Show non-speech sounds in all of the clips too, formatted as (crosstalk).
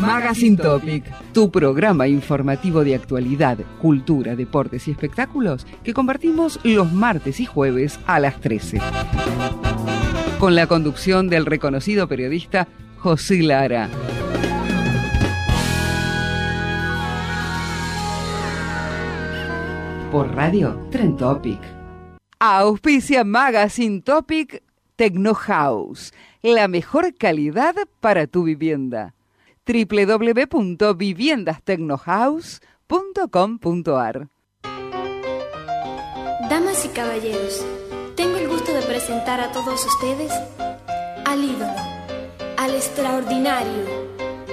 Magazine Topic, tu programa informativo de actualidad, cultura, deportes y espectáculos que compartimos los martes y jueves a las 13. Con la conducción del reconocido periodista José Lara. Por radio Tren Topic. Auspicia Magazine Topic Techno House, la mejor calidad para tu vivienda www.viviendastecnohouse.com.ar Damas y caballeros, tengo el gusto de presentar a todos ustedes al ídolo, al extraordinario,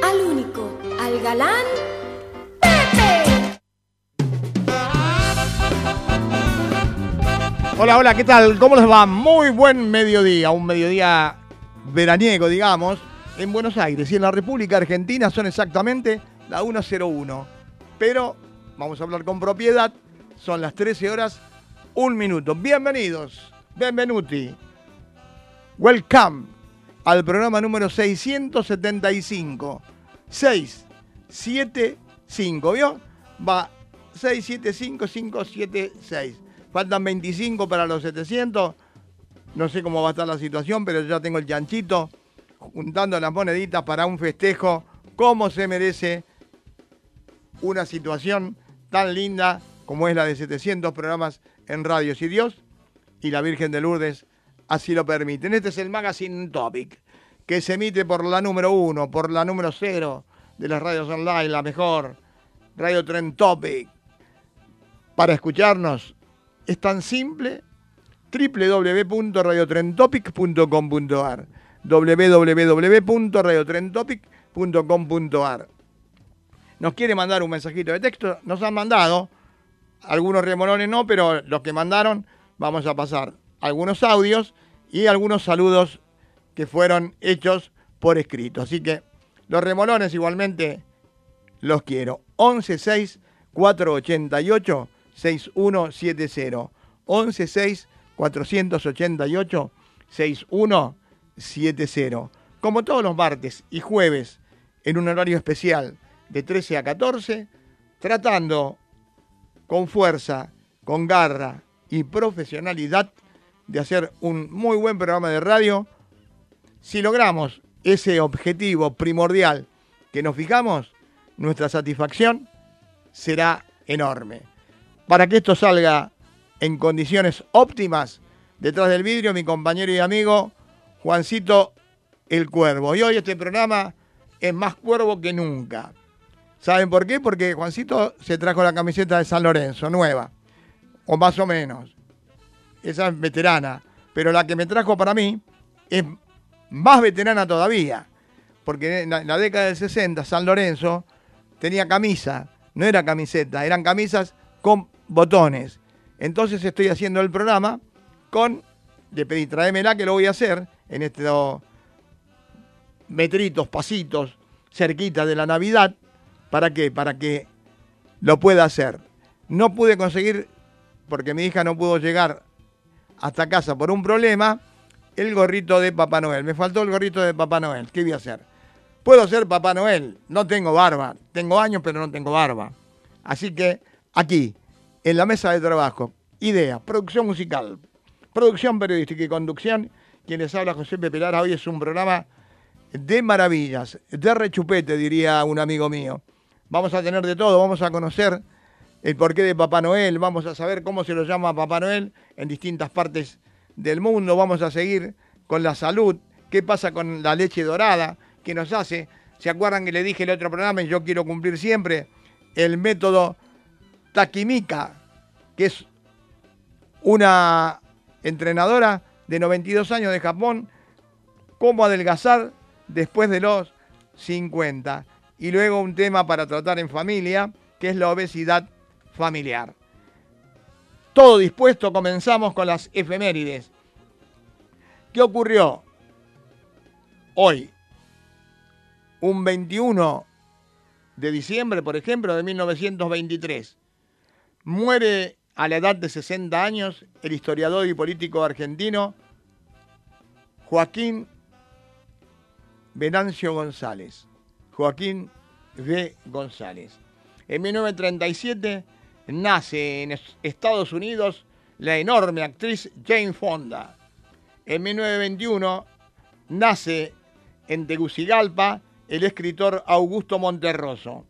al único, al galán Pepe. Hola, hola, ¿qué tal? ¿Cómo les va? Muy buen mediodía, un mediodía veraniego, digamos en Buenos Aires y en la República Argentina son exactamente la 101. Pero vamos a hablar con propiedad, son las 13 horas, un minuto. Bienvenidos, benvenuti. Welcome al programa número 675. 675, ¿vio? Va 675-576. Faltan 25 para los 700. No sé cómo va a estar la situación, pero ya tengo el chanchito juntando las moneditas para un festejo, como se merece una situación tan linda como es la de 700 programas en radio, si Dios y la Virgen de Lourdes así lo permiten. Este es el Magazine Topic, que se emite por la número uno, por la número cero de las radios online, la mejor, Radio Tren Topic. Para escucharnos es tan simple www.radiotrentopic.com.ar www.radiotrentopic.com.ar. Nos quiere mandar un mensajito de texto, nos han mandado, algunos remolones no, pero los que mandaron vamos a pasar algunos audios y algunos saludos que fueron hechos por escrito. Así que los remolones igualmente los quiero. 116 488 6170. 116 488 6170. 70. Como todos los martes y jueves, en un horario especial de 13 a 14, tratando con fuerza, con garra y profesionalidad de hacer un muy buen programa de radio. Si logramos ese objetivo primordial que nos fijamos, nuestra satisfacción será enorme. Para que esto salga en condiciones óptimas, detrás del vidrio mi compañero y amigo Juancito el Cuervo. Y hoy este programa es más cuervo que nunca. ¿Saben por qué? Porque Juancito se trajo la camiseta de San Lorenzo, nueva, o más o menos. Esa es veterana, pero la que me trajo para mí es más veterana todavía, porque en la, década del 60 San Lorenzo tenía camisa, no era camiseta, eran camisas con botones. Entonces estoy haciendo el programa con, de pedir, tráemela que lo voy a hacer, en estos metritos, pasitos, cerquita de la Navidad. ¿Para qué? Para que lo pueda hacer. No pude conseguir, porque mi hija no pudo llegar hasta casa por un problema, el gorrito de Papá Noel. Me faltó el gorrito de Papá Noel. ¿Qué voy a hacer? Puedo ser Papá Noel. No tengo barba. Tengo años, pero no tengo barba. Así que aquí, en la mesa de trabajo, idea, producción musical, producción periodística y conducción, quienes habla José Pepe Lara. Hoy es un programa de maravillas, de rechupete, diría un amigo mío. Vamos a tener de todo, vamos a conocer el porqué de Papá Noel, vamos a saber cómo se lo llama Papá Noel en distintas partes del mundo, vamos a seguir con la salud, qué pasa con la leche dorada, qué nos hace. ¿Se acuerdan que le dije el otro programa y yo quiero cumplir siempre el método Takimika, que es una entrenadora de 92 años de Japón, cómo adelgazar después de los 50. Y luego un tema para tratar en familia, que es la obesidad familiar. Todo dispuesto, comenzamos con las efemérides. ¿Qué ocurrió hoy? Un 21 de diciembre, por ejemplo, de 1923. Muere a la edad de 60 años el historiador y político argentino Joaquín Venancio González. Joaquín V. González. En 1937 nace en Estados Unidos la enorme actriz Jane Fonda. En 1921 nace en Tegucigalpa el escritor Augusto Monterroso.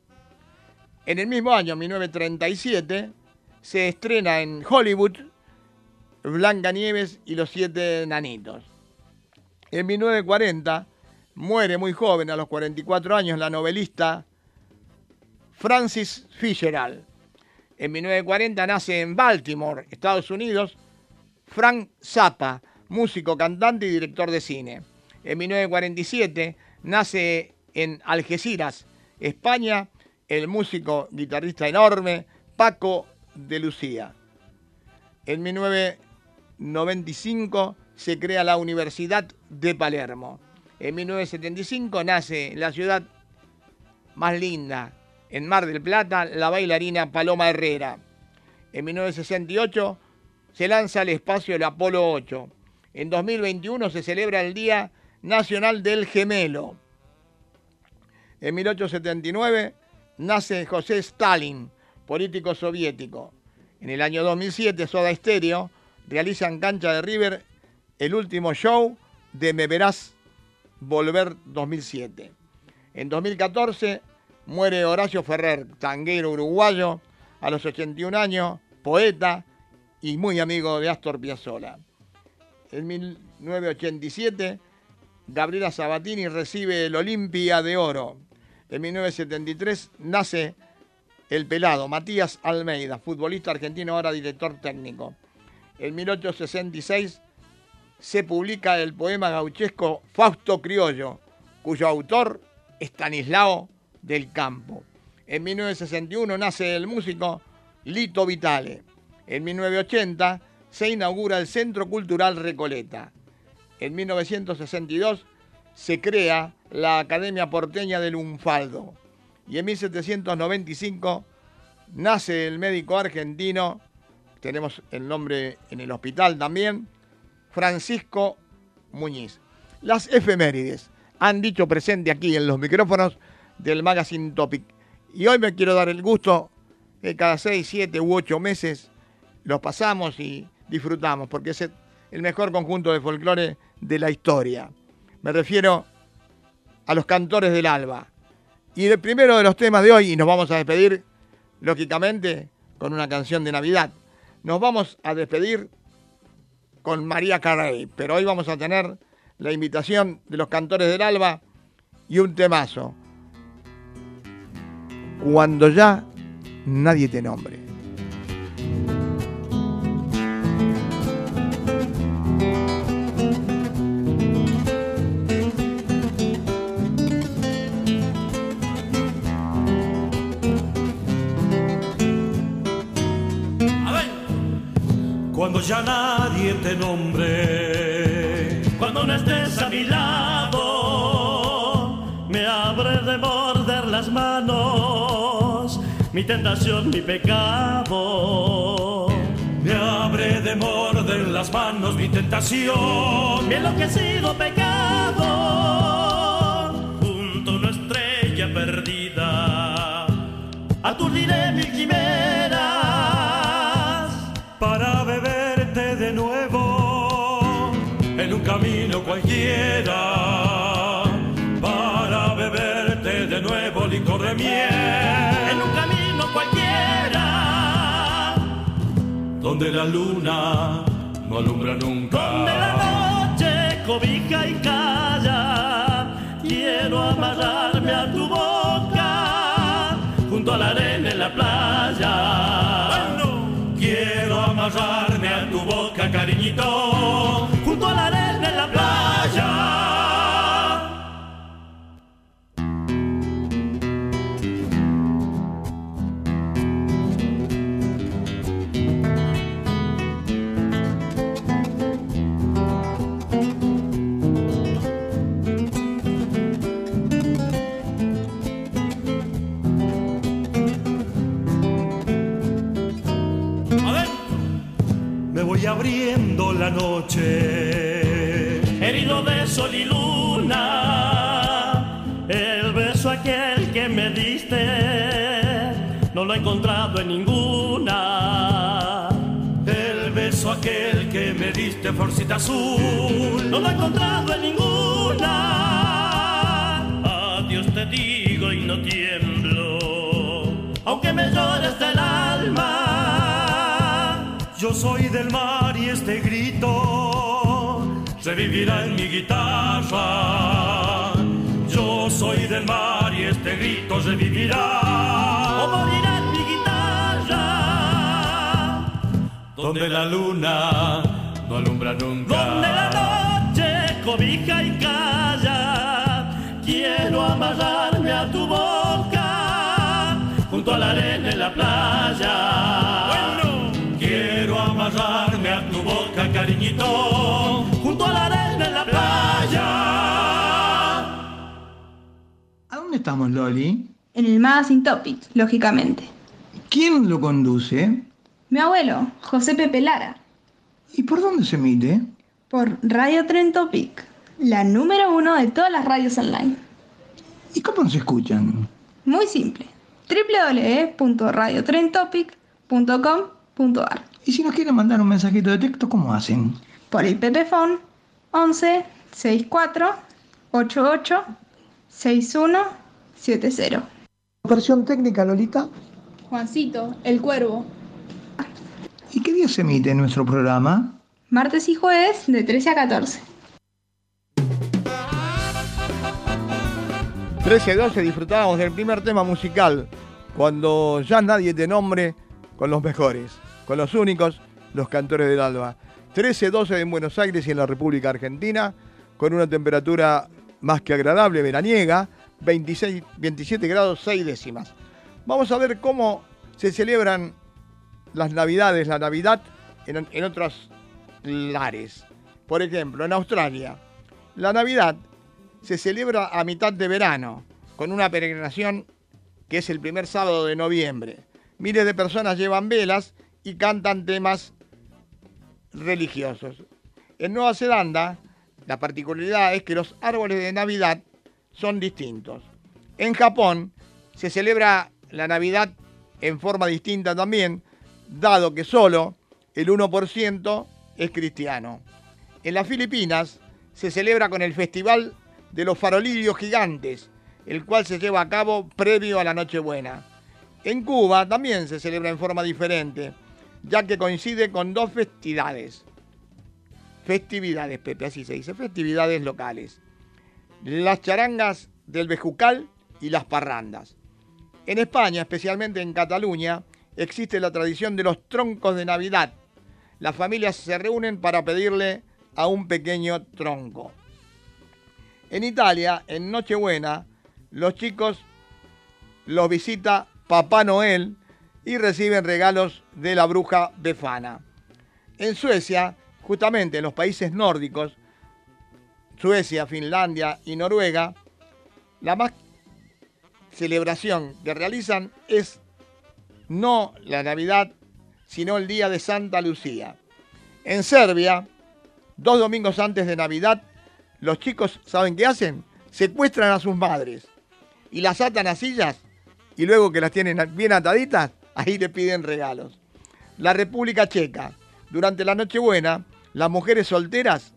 En el mismo año, 1937, se estrena en Hollywood Blanca Nieves y los siete nanitos. En 1940 muere muy joven, a los 44 años, la novelista Francis Fitzgerald. En 1940 nace en Baltimore, Estados Unidos, Frank Zappa, músico, cantante y director de cine. En 1947 nace en Algeciras, España, el músico guitarrista enorme Paco de Lucía. En 1995 se crea la Universidad de Palermo. En 1975 nace la ciudad más linda, en Mar del Plata, la bailarina Paloma Herrera. En 1968 se lanza al espacio el Apolo 8. En 2021 se celebra el Día Nacional del Gemelo. En 1879 nace José Stalin, político soviético. En el año 2007, Soda Stereo realiza en cancha de River el último show de Me Verás Volver 2007. En 2014 muere Horacio Ferrer, tanguero uruguayo, a los 81 años, poeta y muy amigo de Astor Piazzolla. En 1987, Gabriela Sabatini recibe el Olimpia de Oro. En 1973 nace el pelado Matías Almeida, futbolista argentino, ahora director técnico. En 1866 se publica el poema gauchesco Fausto Criollo, cuyo autor Stanislao del Campo. En 1961 nace el músico Lito Vitale. En 1980 se inaugura el Centro Cultural Recoleta. En 1962 se crea la Academia Porteña del Unfaldo. Y en 1795 nace el médico argentino, tenemos el nombre en el hospital también, Francisco Muñiz. Las efemérides han dicho presente aquí en los micrófonos del Magazine Topic. Y hoy me quiero dar el gusto que cada seis, siete u ocho meses los pasamos y disfrutamos, porque es el mejor conjunto de folclore de la historia. Me refiero a los cantores del alba. Y el primero de los temas de hoy, y nos vamos a despedir, lógicamente, con una canción de Navidad. Nos vamos a despedir con María Carey, pero hoy vamos a tener la invitación de los cantores del alba y un temazo. Cuando ya nadie te nombre. Ya nadie te nombre, cuando no estés a mi lado, me abre de morder las manos, mi tentación, mi pecado. Me abre de morder las manos mi tentación, mi enloquecido pecado. Junto a una estrella perdida, aturdiré mi quimeras cualquiera. Para beberte de nuevo licor de miel en un camino cualquiera. Donde la luna no alumbra nunca. Donde la noche cobija y calla. Quiero amarrarme a tu boca junto a la arena en la playa. Quiero amarrarme a tu boca, cariñito, noche, herido de sol y luna, el beso aquel que me diste, no lo he encontrado en ninguna. El beso aquel que me diste, florcita azul, no lo he encontrado en ninguna. Yo soy del mar y este grito revivirá en mi guitarra. Yo soy del mar y este grito revivirá o morirá en mi guitarra. Donde la luna no alumbra nunca. Donde la noche cobija y calla. Quiero amarrarme a tu boca junto a la arena en la playa. Quiero amarrarme a tu boca, cariñito, junto a la arena en la playa. ¿A dónde estamos, Loli? En el Magazine Topic, lógicamente. ¿Quién lo conduce? Mi abuelo, José Pepe Lara, ¿Y por dónde se emite? por Radio Tren Topic, la número uno de todas las radios online. ¿Y cómo nos escuchan? Muy simple. www.radiotrentopic.com.ar Y si nos quieren mandar un mensajito de texto, ¿cómo hacen? Por el Pepefon 11 64 88 61 70. Versión técnica, Lolita. Juancito, el cuervo. ¿Y qué día se emite nuestro programa? Martes y jueves de 13 a 14. 13-12 disfrutábamos del primer tema musical, cuando ya nadie te nombre con los mejores, con los únicos, los cantores del alba. 13-12 en Buenos Aires y en la República Argentina, con una temperatura más que agradable, veraniega, 26, 27 grados 6 décimas. Vamos a ver cómo se celebran las Navidades, la Navidad en, en otros lares. Por ejemplo, en Australia, la Navidad se celebra a mitad de verano, con una peregrinación que es el primer sábado de noviembre. Miles de personas llevan velas y cantan temas religiosos. En Nueva Zelanda, la particularidad es que los árboles de Navidad son distintos. En Japón se celebra la Navidad en forma distinta también, dado que solo el 1% es cristiano. En las Filipinas se celebra con el Festival de los Farolillos Gigantes, el cual se lleva a cabo previo a la Nochebuena. En Cuba también se celebra en forma diferente, ya que coincide con dos festividades. Festividades, Pepe, así se dice, festividades locales. Las charangas del Bejucal y las parrandas. En España, especialmente en Cataluña, existe la tradición de los troncos de Navidad. Las familias se reúnen para pedirle a un pequeño tronco. En Italia, en Nochebuena, los chicos los visita Papá Noel y reciben regalos de la bruja Befana. En Suecia, justamente en los países nórdicos, Suecia, Finlandia y Noruega, la más celebración que realizan es no la Navidad, sino el día de Santa Lucía. En Serbia, dos domingos antes de Navidad, los chicos, ¿saben qué hacen? Secuestran a sus madres y las atan a sillas y luego que las tienen bien ataditas, ahí le piden regalos. La República Checa, durante la Nochebuena, las mujeres solteras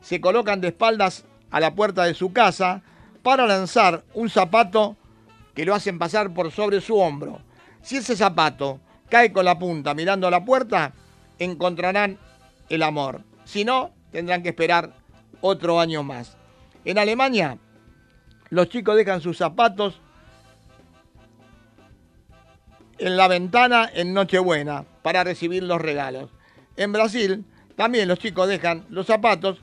se colocan de espaldas a la puerta de su casa para lanzar un zapato que lo hacen pasar por sobre su hombro. Si ese zapato cae con la punta mirando a la puerta, encontrarán el amor. Si no, tendrán que esperar otro año más. En Alemania, los chicos dejan sus zapatos en la ventana en Nochebuena para recibir los regalos. En Brasil, también los chicos dejan los zapatos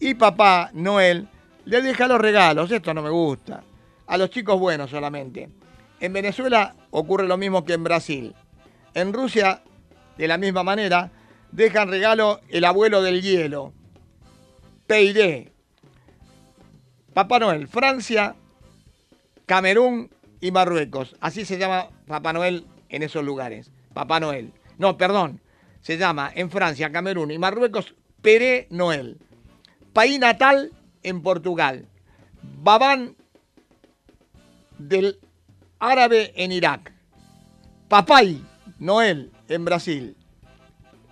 y papá Noel le deja los regalos. Esto no me gusta. A los chicos buenos solamente. En Venezuela ocurre lo mismo que en Brasil. En Rusia, de la misma manera, dejan regalo el abuelo del hielo. Peiré. Papá Noel, Francia, Camerún y Marruecos. Así se llama Papá Noel en esos lugares. Papá Noel. No, perdón. Se llama en Francia, Camerún y Marruecos Peré Noel. País natal en Portugal. Babán del árabe en Irak. Papay Noel en Brasil.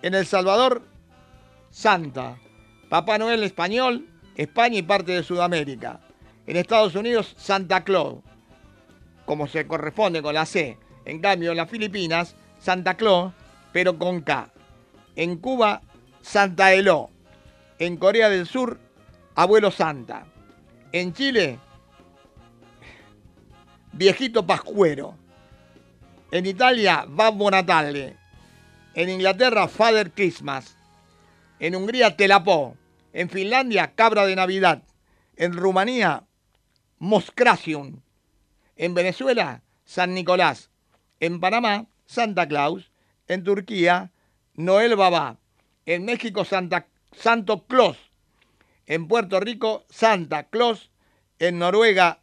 En El Salvador, Santa. Papá Noel español, España y parte de Sudamérica. En Estados Unidos, Santa Claus, como se corresponde con la C. En cambio, en las Filipinas, Santa Claus, pero con K. En Cuba, Santa Eló. En Corea del Sur, Abuelo Santa. En Chile, Viejito Pascuero. En Italia, Babbo Natale. En Inglaterra, Father Christmas. En Hungría, Telapó. En Finlandia, Cabra de Navidad. En Rumanía, Moscracium. En Venezuela, San Nicolás. En Panamá, Santa Claus. En Turquía, Noel Babá. En México, Santa, Santo Claus. En Puerto Rico, Santa Claus. En Noruega,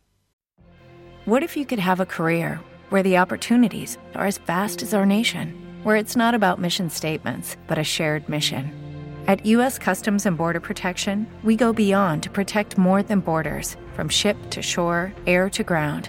What if you could have a career where the opportunities are as vast as our nation, where it's not about mission statements, but a shared mission? At U.S. Customs and Border Protection, we go beyond to protect more than borders from ship to shore, air to ground.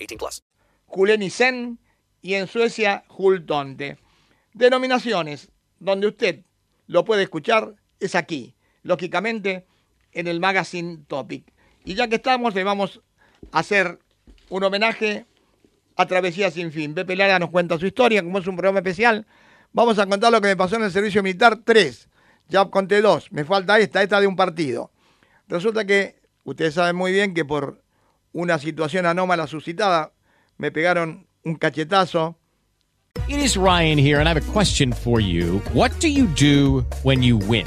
18 plus. Y en Suecia Hultonte. Denominaciones donde usted lo puede escuchar es aquí, lógicamente en el Magazine Topic. Y ya que estamos, le vamos a hacer un homenaje a Travesía Sin Fin. Pepe Lara nos cuenta su historia, como es un programa especial. Vamos a contar lo que me pasó en el servicio militar 3. Ya conté dos, me falta esta, esta de un partido. Resulta que ustedes saben muy bien que por una situación anómala suscitada me pegaron un cachetazo. It is Ryan here, and I have a question for you. What do you do when you win?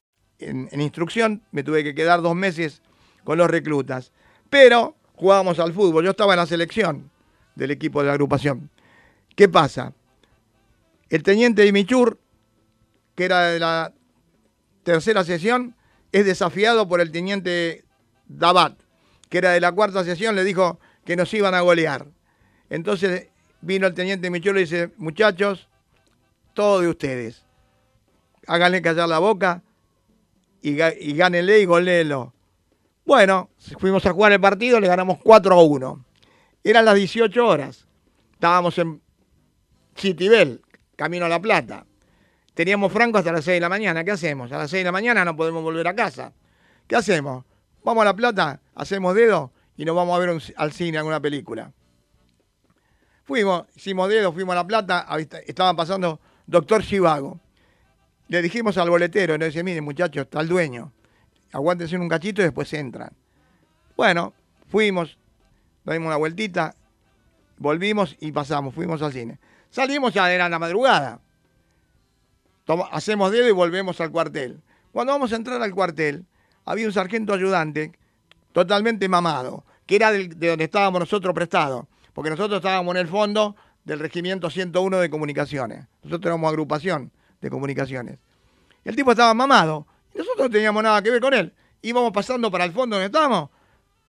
En, instrucción me tuve que quedar dos meses con los reclutas. Pero jugábamos al fútbol. Yo estaba en la selección del equipo de la agrupación. ¿Qué pasa? El teniente Dimichur, que era de la tercera sesión, es desafiado por el teniente Dabat, que era de la cuarta sesión, le dijo que nos iban a golear. Entonces vino el teniente Dimichur y le dice, muchachos, todo de ustedes. Háganle callar la boca y, y gánenle y goléenlo. Bueno, fuimos a jugar el partido, le ganamos 4 a 1. Eran las 18 horas. Estábamos en Citibel, camino a La Plata. Teníamos franco hasta las 6 de la mañana. ¿Qué hacemos? A las 6 de la mañana no podemos volver a casa. ¿Qué hacemos? Vamos a La Plata, hacemos dedo y nos vamos a ver al cine alguna película. Fuimos, hicimos dedo, fuimos a La Plata, estaban pasando Doctor Chivago. Le dijimos al boletero, le dice, miren muchachos, está el dueño. Aguántense un cachito y después entran. Bueno, fuimos, dimos una vueltita, volvimos y pasamos, fuimos al cine. Salimos, ya era la madrugada. Hacemos dedo y volvemos al cuartel. Cuando vamos a entrar al cuartel, había un sargento ayudante totalmente mamado, que era de donde estábamos nosotros prestados, porque nosotros estábamos en el fondo del Regimiento 101 de Comunicaciones. Nosotros éramos agrupación de comunicaciones. El tipo estaba mamado nosotros no teníamos nada que ver con él. Íbamos pasando para el fondo donde estábamos.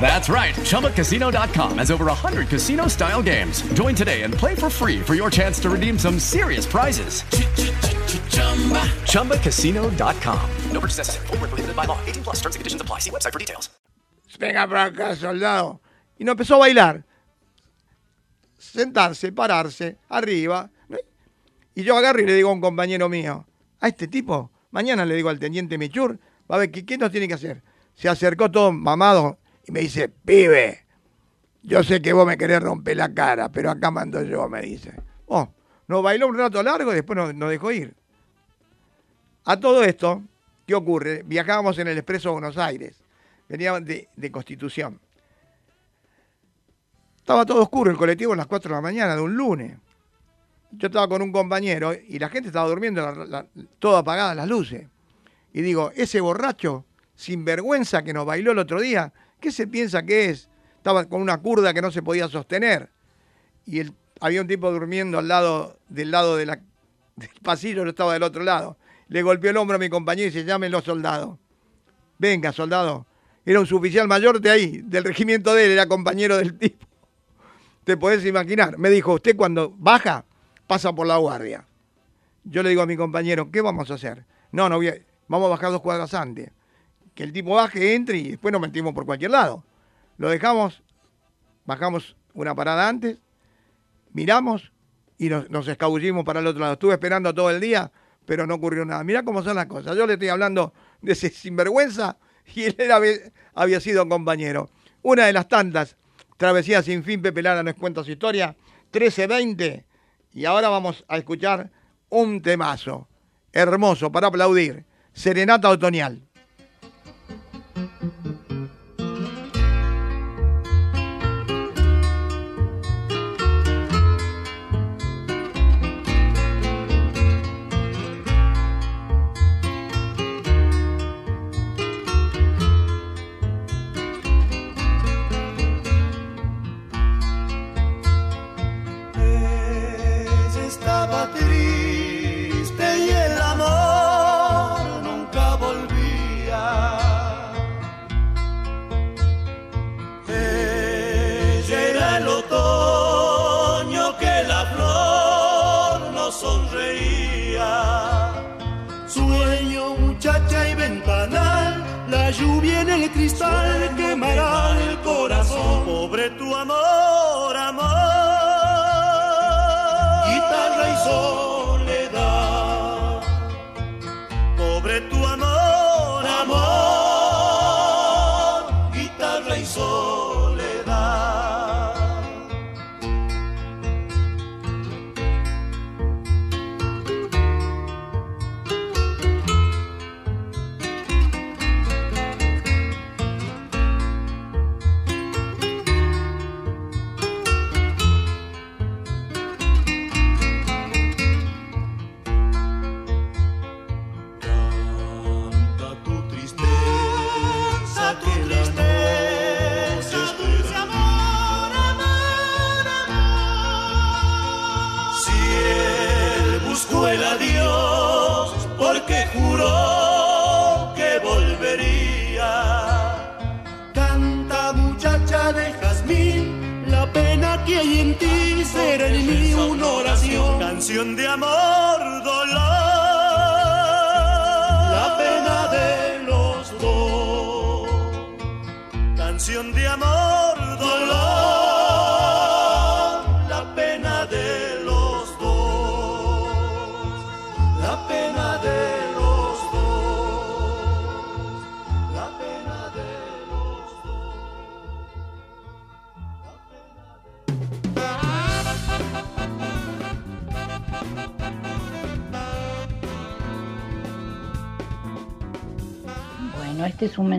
That's right. ChumbaCasino.com has over 100 casino style games. Join today and play for free for your chance to redeem some serious prizes. ChumbaCasino.com. No purchase necessary. Were prohibited by law. 18 plus. Terms and conditions apply. See website for details. Venga para acá, soldado. Y nos empezó a bailar. Sentarse, pararse, arriba. Y yo agarro y le digo a un compañero mío, a este tipo, mañana le digo al teniente Michur, va a ver qué, qué nos tiene que hacer. Se acercó todo mamado y me dice, pibe, yo sé que vos me querés romper la cara, pero acá mando yo, me dice. Oh, nos bailó un rato largo y después nos, dejó ir. A todo esto, ¿qué ocurre? Viajábamos en el Expreso Buenos Aires. Veníamos de, Constitución. Estaba todo oscuro el colectivo a las 4 de la mañana de un lunes. Yo estaba con un compañero y la gente estaba durmiendo, la- la- todo apagadas las luces. Y digo, ese borracho sinvergüenza que nos bailó el otro día, ¿qué se piensa que es? Estaba con una curda que no se podía sostener. Y había un tipo durmiendo al lado del lado de la- (laughs) del pasillo, yo estaba del otro lado. Le golpeó el hombro a mi compañero y dice, llámenlo soldado. Venga, soldado. Era un suboficial mayor de ahí, del regimiento de él, era compañero del tipo. (laughs) Te podés imaginar. Me dijo, usted cuando baja, pasa por la guardia. Yo le digo a mi compañero, ¿qué vamos a hacer? No, no voy a- vamos a bajar dos cuadras antes. Que el tipo baje, entre y después nos metimos por cualquier lado. Lo dejamos, bajamos una parada antes, miramos y nos, escabullimos para el otro lado. Estuve esperando todo el día, pero no ocurrió nada. Mirá cómo son las cosas. Yo le estoy hablando de ese sinvergüenza y él era- había sido compañero. Una de las tantas travesías sin fin, Pepe Lara nos cuenta su historia. 13.20 y ahora vamos a escuchar un temazo hermoso para aplaudir. Serenata otoñal. Corazón. Pobre tu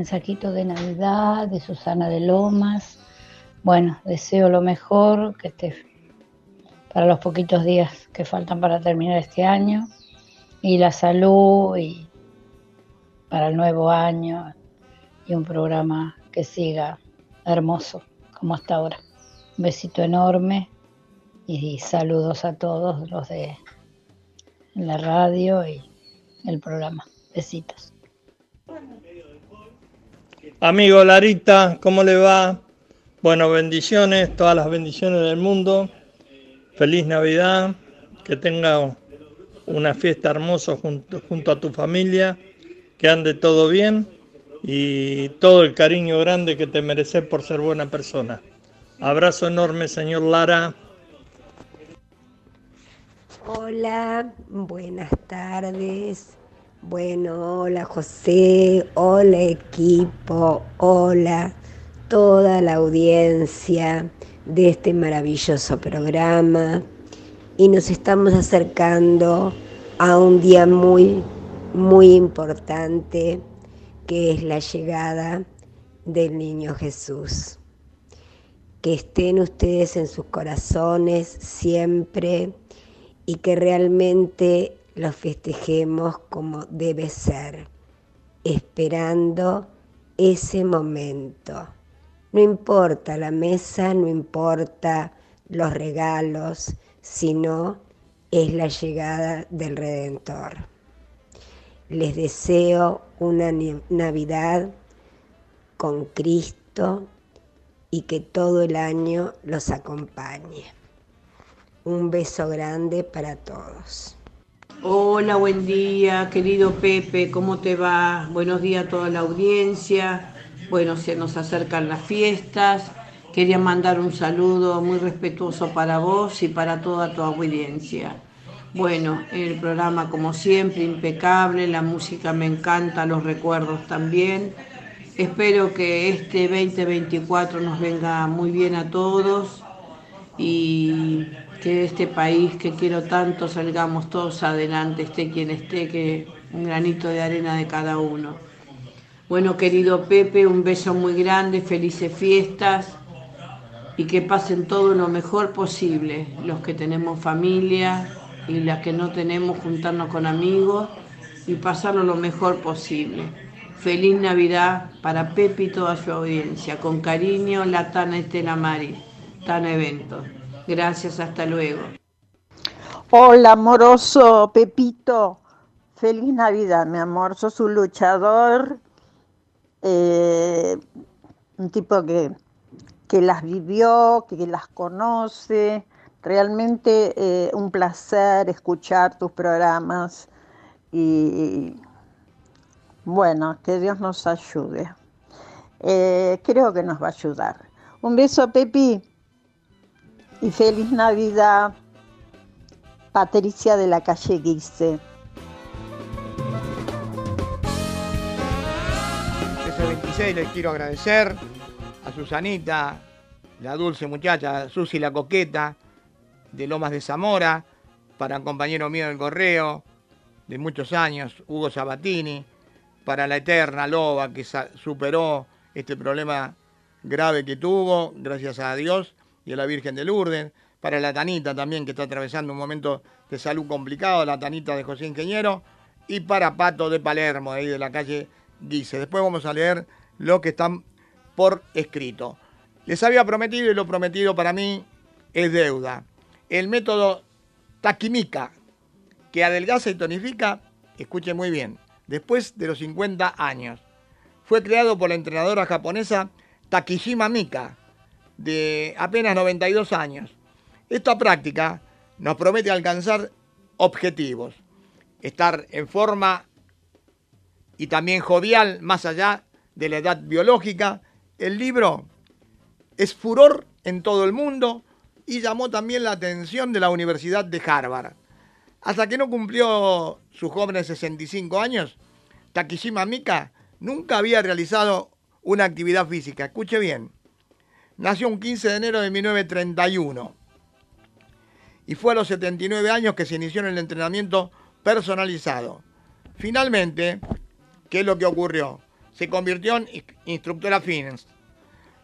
mensajito de Navidad de Susana de Lomas. Bueno, deseo lo mejor, que esté para los poquitos días que faltan para terminar este año y la salud y para el nuevo año y un programa que siga hermoso como hasta ahora. Un besito enorme y saludos a todos los de la radio y el programa. Besitos. Amigo Larita, ¿cómo le va? Bueno, bendiciones, todas las bendiciones del mundo. Feliz Navidad, que tenga una fiesta hermosa junto, a tu familia, que ande todo bien y todo el cariño grande que te mereces por ser buena persona. Abrazo enorme, señor Lara. Hola, buenas tardes. Bueno, hola José, hola equipo, hola toda la audiencia de este maravilloso programa. Y nos estamos acercando a un día muy, muy importante que es la llegada del niño Jesús. Que estén ustedes en sus corazones siempre y que realmente los festejemos como debe ser, esperando ese momento. No importa la mesa, no importa los regalos, sino es la llegada del Redentor. Les deseo una Navidad con Cristo y que todo el año los acompañe. Un beso grande para todos. Hola, buen día, querido Pepe, ¿cómo te va? Buenos días a toda la audiencia. Bueno, se nos acercan las fiestas. Quería mandar un saludo muy respetuoso para vos y para toda tu audiencia. Bueno, el programa como siempre impecable, la música me encanta, los recuerdos también. Espero que este 2024 nos venga muy bien a todos y que este país que quiero tanto salgamos todos adelante, esté quien esté, que un granito de arena de cada uno. Bueno, querido Pepe, un beso muy grande, felices fiestas y que pasen todo lo mejor posible. Los que tenemos familia y las que no tenemos, juntarnos con amigos y pasarlo lo mejor posible. Feliz Navidad para Pepe y toda su audiencia. Con cariño, la Tana Estela Mari, Tana Eventos. Gracias, hasta luego. Hola, amoroso Pepito. Feliz Navidad, mi amor. Sos un luchador, eh, un tipo que, que las vivió, que las conoce. Realmente eh, un placer escuchar tus programas y bueno, que Dios nos ayude. Eh, creo que nos va a ayudar. Un beso, Pepi, y feliz Navidad. Patricia de la calle Guise. Ese 26 les quiero agradecer a Susanita, la dulce muchacha, Susi la coqueta, de Lomas de Zamora, para un compañero mío del correo, de muchos años, Hugo Sabatini, para la eterna Loba, que superó este problema grave que tuvo, gracias a Dios y a la Virgen de Lourdes, para la Tanita también, que está atravesando un momento de salud complicado, la Tanita de José Ingeniero, y para Pato de Palermo, de ahí de la calle Dice. Después vamos a leer lo que están por escrito. Les había prometido y lo prometido para mí es deuda. El método Taquimica, que adelgaza y tonifica, escuchen muy bien, después de los 50 años. Fue creado por la entrenadora japonesa Takishima Mika, de apenas 92 años. Esta práctica nos promete alcanzar objetivos, estar en forma y también jovial más allá de la edad biológica, El libro es furor en todo el mundo y llamó también la atención de la Universidad de Harvard. Hasta que no cumplió sus jóvenes 65 años, Takishima Mika nunca había realizado una actividad física. Escuche bien. Nació un 15 de enero de 1931 y fue a los 79 años que se inició en el entrenamiento personalizado. Finalmente, ¿qué es lo que ocurrió? Se convirtió en instructora fitness.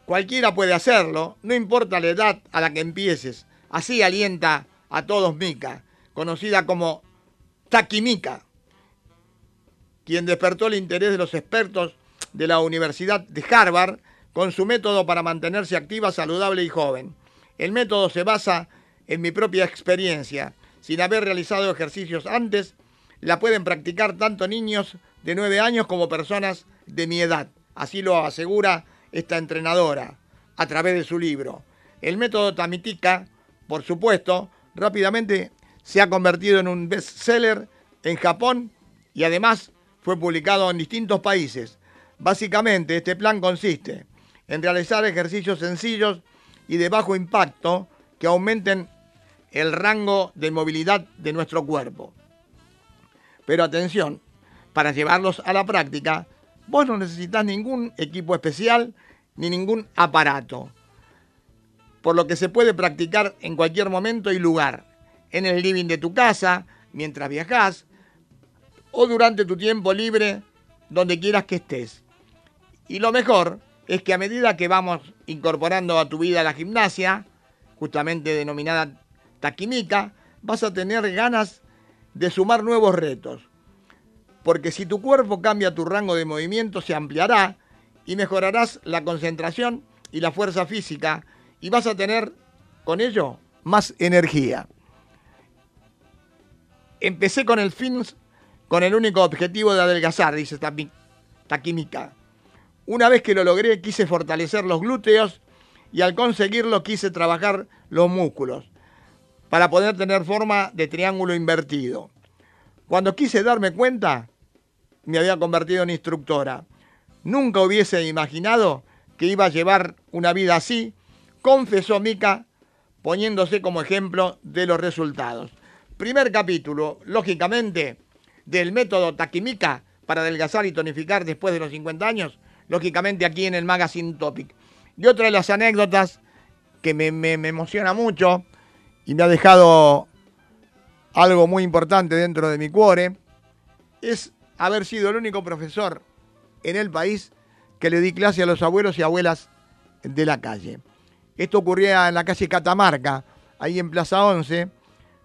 Cualquiera puede hacerlo, no importa la edad a la que empieces. Así alienta a todos Mika, conocida como Takimika, quien despertó el interés de los expertos de la Universidad de Harvard con su método para mantenerse activa, saludable y joven. El método se basa en mi propia experiencia. Sin haber realizado ejercicios antes, la pueden practicar tanto niños de 9 años como personas de mi edad. Así lo asegura esta entrenadora a través de su libro. El método Tamitica, por supuesto, rápidamente se ha convertido en un bestseller en Japón y además fue publicado en distintos países. Básicamente, este plan consiste en realizar ejercicios sencillos y de bajo impacto que aumenten el rango de movilidad de nuestro cuerpo. Pero atención, para llevarlos a la práctica, vos no necesitas ningún equipo especial ni ningún aparato, por lo que se puede practicar en cualquier momento y lugar, en el living de tu casa, mientras viajas, o durante tu tiempo libre, donde quieras que estés. Y lo mejor es que a medida que vamos incorporando a tu vida la gimnasia, justamente denominada taquimica, vas a tener ganas de sumar nuevos retos. Porque si tu cuerpo cambia, tu rango de movimiento se ampliará y mejorarás la concentración y la fuerza física y vas a tener con ello más energía. Empecé con el fin, con el único objetivo de adelgazar, dice Taquimica. Una vez que lo logré, quise fortalecer los glúteos y al conseguirlo quise trabajar los músculos para poder tener forma de triángulo invertido. Cuando quise darme cuenta, me había convertido en instructora. Nunca hubiese imaginado que iba a llevar una vida así, confesó Mika, poniéndose como ejemplo de los resultados. Primer capítulo, lógicamente, del método Taquimica para adelgazar y tonificar después de los 50 años, lógicamente aquí en el Magazine Topic. Y otra de las anécdotas que me, me emociona mucho, y me ha dejado algo muy importante dentro de mi cuore, es haber sido el único profesor en el país que le di clase a los abuelos y abuelas de la calle. Esto ocurría en la calle Catamarca, ahí en Plaza 11,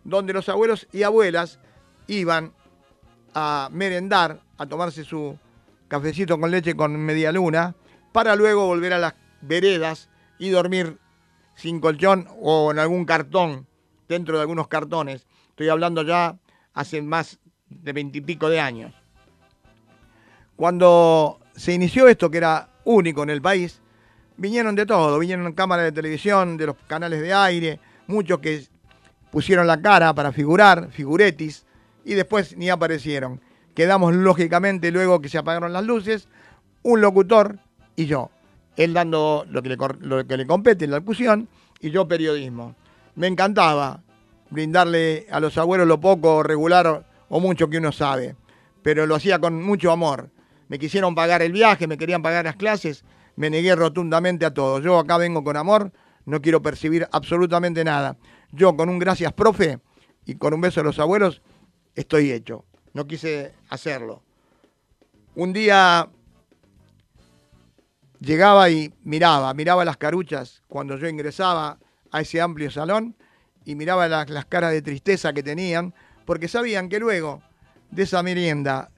donde los abuelos y abuelas iban a merendar, a tomarse su cafecito con leche con media luna, para luego volver a las veredas y dormir sin colchón o en algún cartón dentro de algunos cartones. Estoy hablando ya hace más de veintipico de años. Cuando se inició esto, que era único en el país, vinieron de todo, vinieron cámaras de televisión, de los canales de aire, muchos que pusieron la cara para figurar, figuretis, y después ni aparecieron. Quedamos lógicamente luego que se apagaron las luces, un locutor y yo. Él dando lo que le, lo que le compete, la locución, y yo periodismo me encantaba brindarle a los abuelos lo poco, regular o mucho que uno sabe, pero lo hacía con mucho amor. Me quisieron pagar el viaje, me querían pagar las clases, me negué rotundamente a todo. Yo acá vengo con amor, no quiero percibir absolutamente nada. Yo con un gracias profe y con un beso a los abuelos estoy hecho. No quise hacerlo. Un día llegaba y miraba, miraba las caruchas cuando yo ingresaba a ese amplio salón y miraba las, caras de tristeza que tenían, porque sabían que luego de esa merienda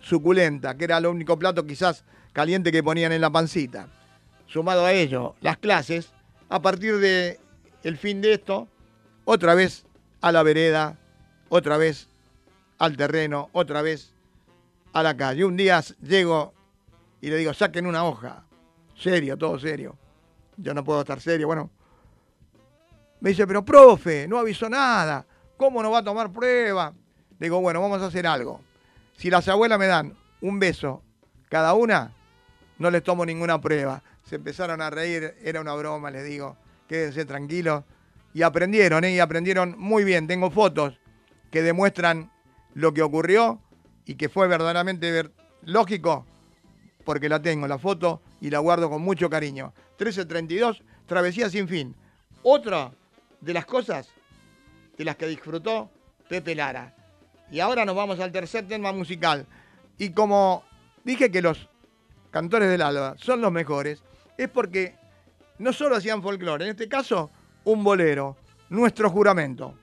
suculenta, que era el único plato quizás caliente que ponían en la pancita, sumado a ello las clases, a partir de el fin de esto, otra vez a la vereda, otra vez al terreno, otra vez a la calle. Un día llego y le digo, saquen una hoja, serio, todo serio. Yo no puedo estar serio, bueno, me dice, pero profe, no avisó nada. ¿Cómo no va a tomar prueba? Digo, bueno, vamos a hacer algo. Si las abuelas me dan un beso cada una, no les tomo ninguna prueba. se empezaron a reír, era una broma, les digo, quédense tranquilos. Y aprendieron, ¿eh? y aprendieron muy bien. Tengo fotos que demuestran lo que ocurrió y que fue verdaderamente ver- lógico, porque la tengo, la foto, y la guardo con mucho cariño. 1332, Travesía sin fin. Otra de las cosas de las que disfrutó Pepe Lara. Y ahora nos vamos al tercer tema musical. Y como dije que los cantores del Alba son los mejores, es porque no solo hacían folclore, en este caso, un bolero, nuestro juramento.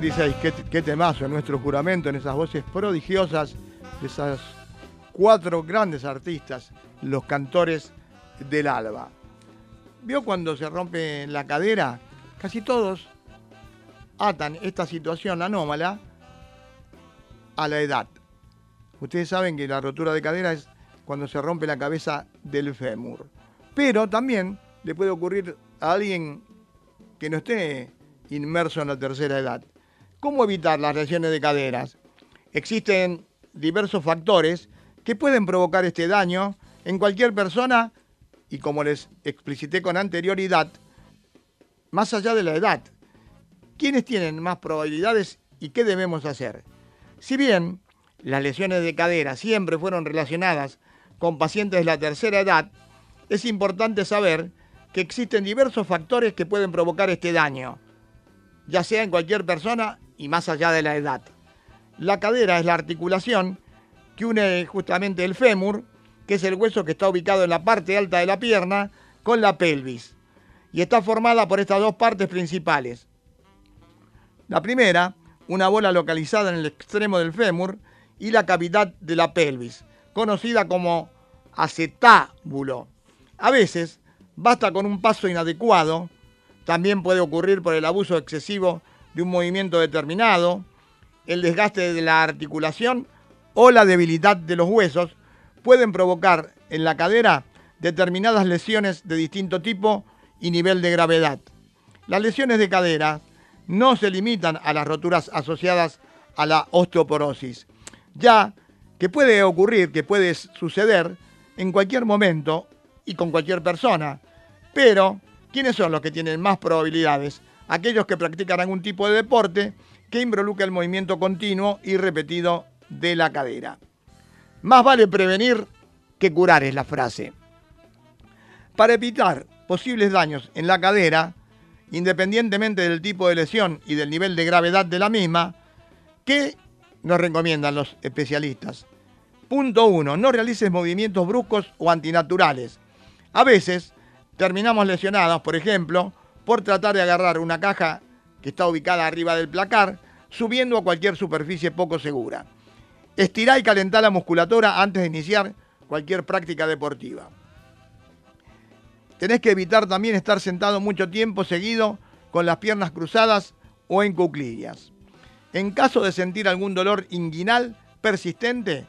1336, qué, qué temazo en nuestro juramento, en esas voces prodigiosas de esas cuatro grandes artistas, los cantores del alba. ¿Vio cuando se rompe la cadera? Casi todos atan esta situación anómala a la edad. Ustedes saben que la rotura de cadera es cuando se rompe la cabeza del fémur. Pero también le puede ocurrir a alguien que no esté inmerso en la tercera edad. ¿Cómo evitar las lesiones de caderas? Existen diversos factores que pueden provocar este daño en cualquier persona y como les explicité con anterioridad, más allá de la edad. ¿Quiénes tienen más probabilidades y qué debemos hacer? Si bien las lesiones de cadera siempre fueron relacionadas con pacientes de la tercera edad, es importante saber que existen diversos factores que pueden provocar este daño, ya sea en cualquier persona y más allá de la edad. La cadera es la articulación que une justamente el fémur, que es el hueso que está ubicado en la parte alta de la pierna, con la pelvis. Y está formada por estas dos partes principales. La primera, una bola localizada en el extremo del fémur, y la cavidad de la pelvis, conocida como acetábulo. A veces, basta con un paso inadecuado, también puede ocurrir por el abuso excesivo de un movimiento determinado, el desgaste de la articulación o la debilidad de los huesos, pueden provocar en la cadera determinadas lesiones de distinto tipo y nivel de gravedad. Las lesiones de cadera no se limitan a las roturas asociadas a la osteoporosis, ya que puede ocurrir, que puede suceder en cualquier momento y con cualquier persona. Pero, ¿quiénes son los que tienen más probabilidades? Aquellos que practican algún tipo de deporte que involucra el movimiento continuo y repetido de la cadera. Más vale prevenir que curar es la frase. Para evitar posibles daños en la cadera, independientemente del tipo de lesión y del nivel de gravedad de la misma, ¿qué nos recomiendan los especialistas? Punto 1. No realices movimientos bruscos o antinaturales. A veces terminamos lesionados, por ejemplo, por tratar de agarrar una caja que está ubicada arriba del placar, subiendo a cualquier superficie poco segura. Estirá y calentá la musculatura antes de iniciar cualquier práctica deportiva. Tenés que evitar también estar sentado mucho tiempo seguido con las piernas cruzadas o en cuclillas. En caso de sentir algún dolor inguinal persistente,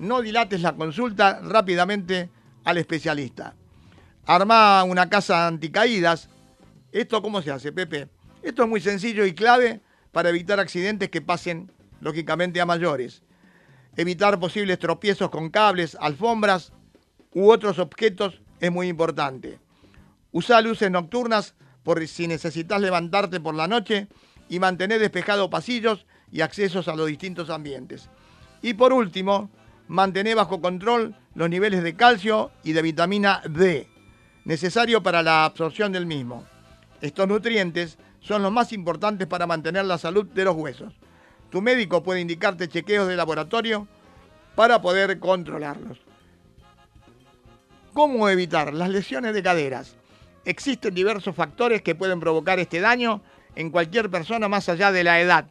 no dilates la consulta rápidamente al especialista. Arma una casa anticaídas. ¿Esto cómo se hace, Pepe? Esto es muy sencillo y clave para evitar accidentes que pasen, lógicamente, a mayores. Evitar posibles tropiezos con cables, alfombras u otros objetos es muy importante. Usa luces nocturnas por si necesitas levantarte por la noche y mantener despejados pasillos y accesos a los distintos ambientes. Y por último, mantener bajo control los niveles de calcio y de vitamina D, necesario para la absorción del mismo. Estos nutrientes son los más importantes para mantener la salud de los huesos. Tu médico puede indicarte chequeos de laboratorio para poder controlarlos. ¿Cómo evitar las lesiones de caderas? Existen diversos factores que pueden provocar este daño en cualquier persona más allá de la edad.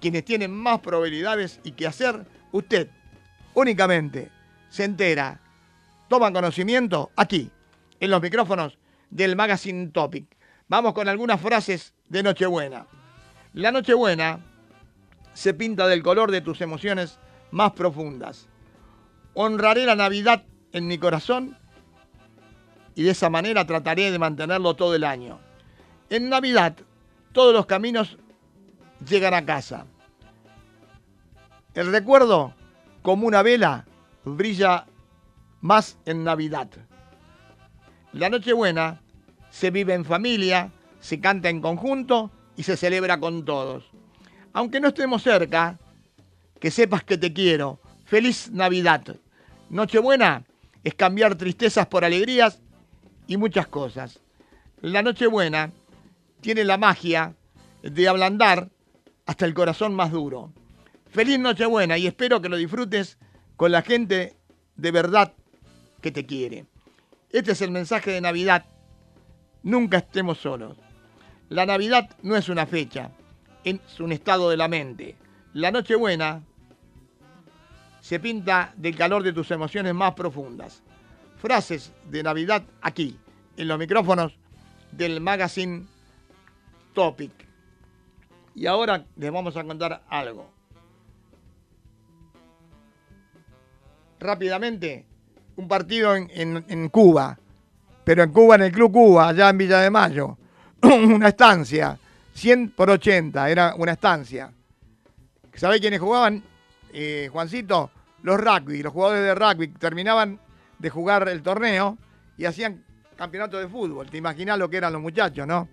Quienes tienen más probabilidades y que hacer, usted únicamente se entera, toma conocimiento aquí, en los micrófonos del Magazine Topic. Vamos con algunas frases de Nochebuena. La Nochebuena se pinta del color de tus emociones más profundas. Honraré la Navidad en mi corazón y de esa manera trataré de mantenerlo todo el año. En Navidad todos los caminos llegan a casa. El recuerdo, como una vela, brilla más en Navidad. La Nochebuena se vive en familia, se canta en conjunto y se celebra con todos. Aunque no estemos cerca, que sepas que te quiero. Feliz Navidad. Nochebuena es cambiar tristezas por alegrías y muchas cosas. La Nochebuena tiene la magia de ablandar hasta el corazón más duro. Feliz Nochebuena y espero que lo disfrutes con la gente de verdad que te quiere. Este es el mensaje de Navidad. Nunca estemos solos. La Navidad no es una fecha, es un estado de la mente. La Nochebuena se pinta del calor de tus emociones más profundas. Frases de Navidad aquí, en los micrófonos del magazine Topic. Y ahora les vamos a contar algo. Rápidamente, un partido en, Cuba, pero en Cuba, en el Club Cuba, allá en Villa de Mayo, (clears throat) una estancia, 100 por 80, era una estancia. ¿Sabe quiénes jugaban, eh, Juancito? Los rugby, los jugadores de rugby terminaban de jugar el torneo y hacían campeonato de fútbol. Te imaginas lo que eran los muchachos, ¿no?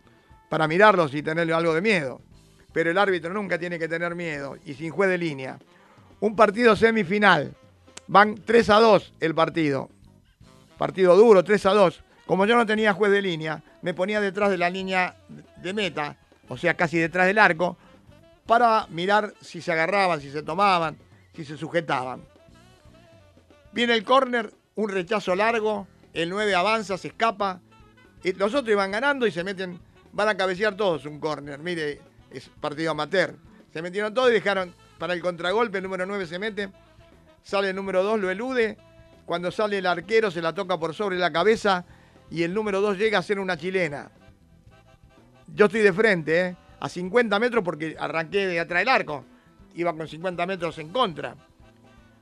Para mirarlos y tenerle algo de miedo. Pero el árbitro nunca tiene que tener miedo y sin juez de línea. Un partido semifinal. Van 3 a 2 el partido. Partido duro, 3 a 2. Como yo no tenía juez de línea, me ponía detrás de la línea de meta, o sea, casi detrás del arco, para mirar si se agarraban, si se tomaban, si se sujetaban. Viene el córner, un rechazo largo, el 9 avanza, se escapa, y los otros iban ganando y se meten, van a cabecear todos un córner, mire, es partido amateur. Se metieron todos y dejaron para el contragolpe, el número 9 se mete, sale el número 2, lo elude, cuando sale el arquero se la toca por sobre la cabeza y el número 2 llega a ser una chilena. Yo estoy de frente, ¿eh? a 50 metros porque arranqué de atrás del arco, iba con 50 metros en contra.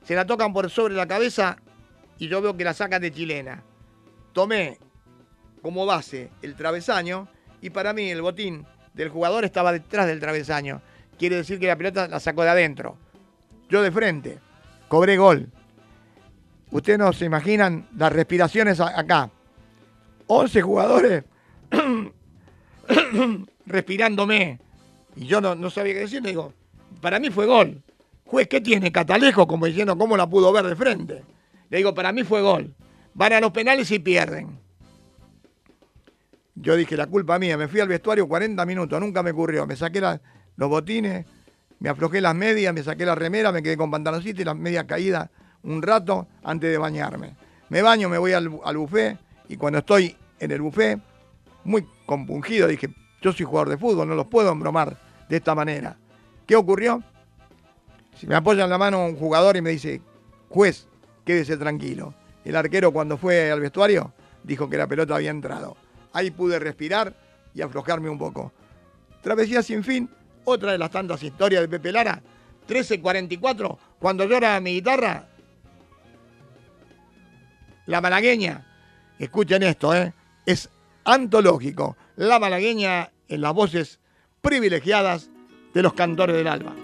Se la tocan por sobre la cabeza y yo veo que la sacan de chilena. Tomé como base el travesaño y para mí el botín del jugador estaba detrás del travesaño. Quiere decir que la pelota la sacó de adentro. Yo de frente, cobré gol. Ustedes no se imaginan las respiraciones acá. 11 jugadores (clears throat) respirándome. Y yo no, no sabía qué decir. Le digo, para mí fue gol. Juez, ¿qué tiene Catalejo? Como diciendo, ¿cómo la pudo ver de frente? Le digo, para mí fue gol. Van a los penales y pierden. Yo dije, la culpa mía, me fui al vestuario 40 minutos, nunca me ocurrió. Me saqué los botines, me aflojé las medias, me saqué la remera, me quedé con pantaloncito y las medias caídas un rato antes de bañarme. Me baño, me voy al, al buffet y cuando estoy en el buffet, muy compungido, dije, yo soy jugador de fútbol, no los puedo embromar de esta manera. ¿Qué ocurrió? Si me apoya en la mano un jugador y me dice, juez, quédese tranquilo. El arquero cuando fue al vestuario dijo que la pelota había entrado. Ahí pude respirar y aflojarme un poco. Travesía sin fin, otra de las tantas historias de Pepe Lara. 13.44, cuando llora mi guitarra. La malagueña, escuchen esto, ¿eh? es antológico. La malagueña en las voces privilegiadas de los cantores del alba.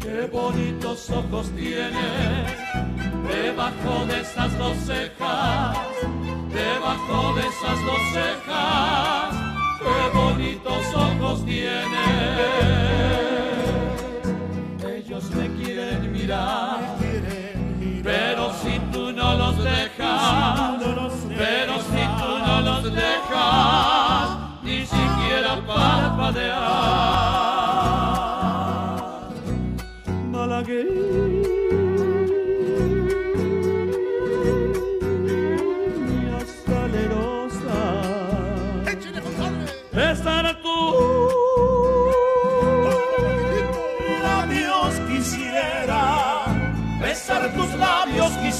Qué bonitos ojos tienes debajo de esas dos cejas, debajo de esas dos cejas, qué bonitos ojos tienes. Ellos me quieren mirar, pero si tú no los dejas, pero si tú no los dejas, ni siquiera parpadear.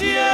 Yeah.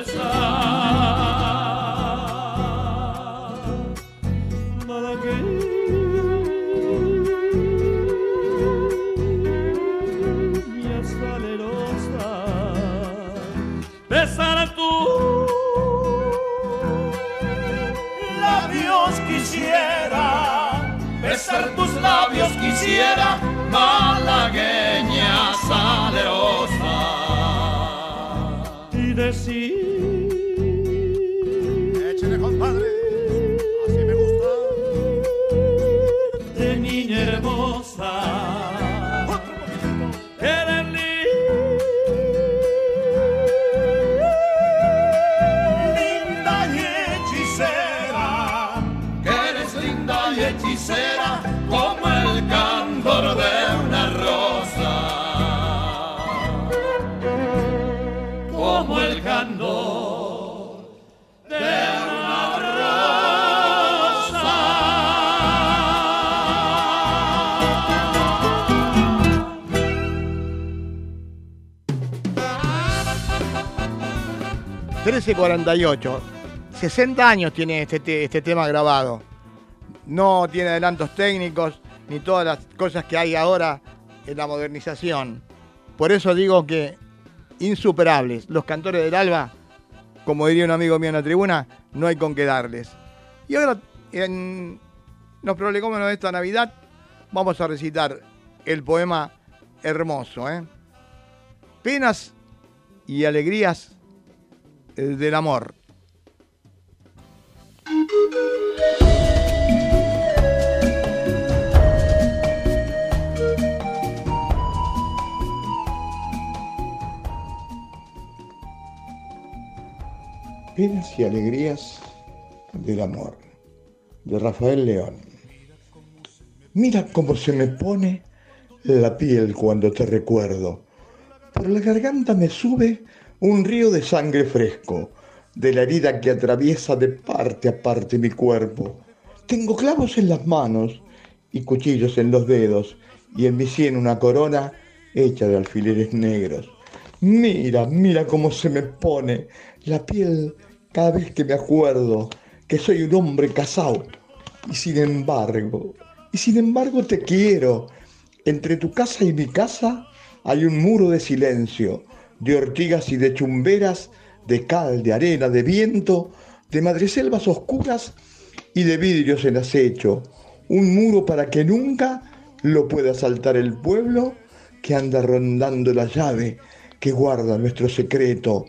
Quisiera, malagueña 1348. 60 años tiene este, te- este tema grabado. No tiene adelantos técnicos ni todas las cosas que hay ahora en la modernización. Por eso digo que insuperables. Los cantores del alba, como diría un amigo mío en la tribuna, no hay con qué darles. Y ahora, en los prolegómenos de esta Navidad, vamos a recitar el poema hermoso, ¿eh? Penas y alegrías del amor. Penas y alegrías del amor, de Rafael León. Mira cómo se me pone la piel cuando te recuerdo. Por la garganta me sube un río de sangre fresco, de la herida que atraviesa de parte a parte mi cuerpo. Tengo clavos en las manos y cuchillos en los dedos, y en mi sien una corona hecha de alfileres negros. Mira, mira cómo se me pone la piel cada vez que me acuerdo que soy un hombre casado. Y sin embargo, y sin embargo te quiero. Entre tu casa y mi casa hay un muro de silencio, de ortigas y de chumberas, de cal, de arena, de viento, de madreselvas oscuras y de vidrios en acecho. Un muro para que nunca lo pueda saltar el pueblo que anda rondando la llave que guarda nuestro secreto.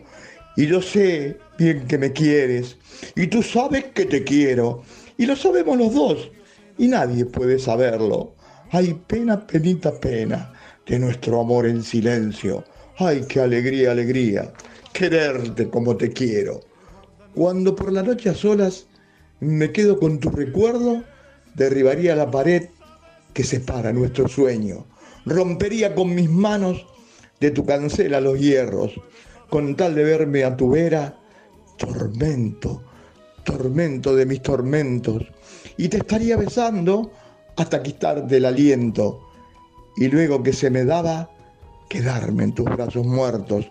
Y yo sé bien que me quieres, y tú sabes que te quiero, y lo sabemos los dos, y nadie puede saberlo. Ay, pena, penita, pena de nuestro amor en silencio. Ay, qué alegría, alegría, quererte como te quiero. Cuando por la noche a solas me quedo con tu recuerdo, derribaría la pared que separa nuestro sueño. Rompería con mis manos de tu cancela los hierros, con tal de verme a tu vera, tormento, tormento de mis tormentos, y te estaría besando hasta quitarte el aliento, y luego que se me daba, quedarme en tus brazos muertos.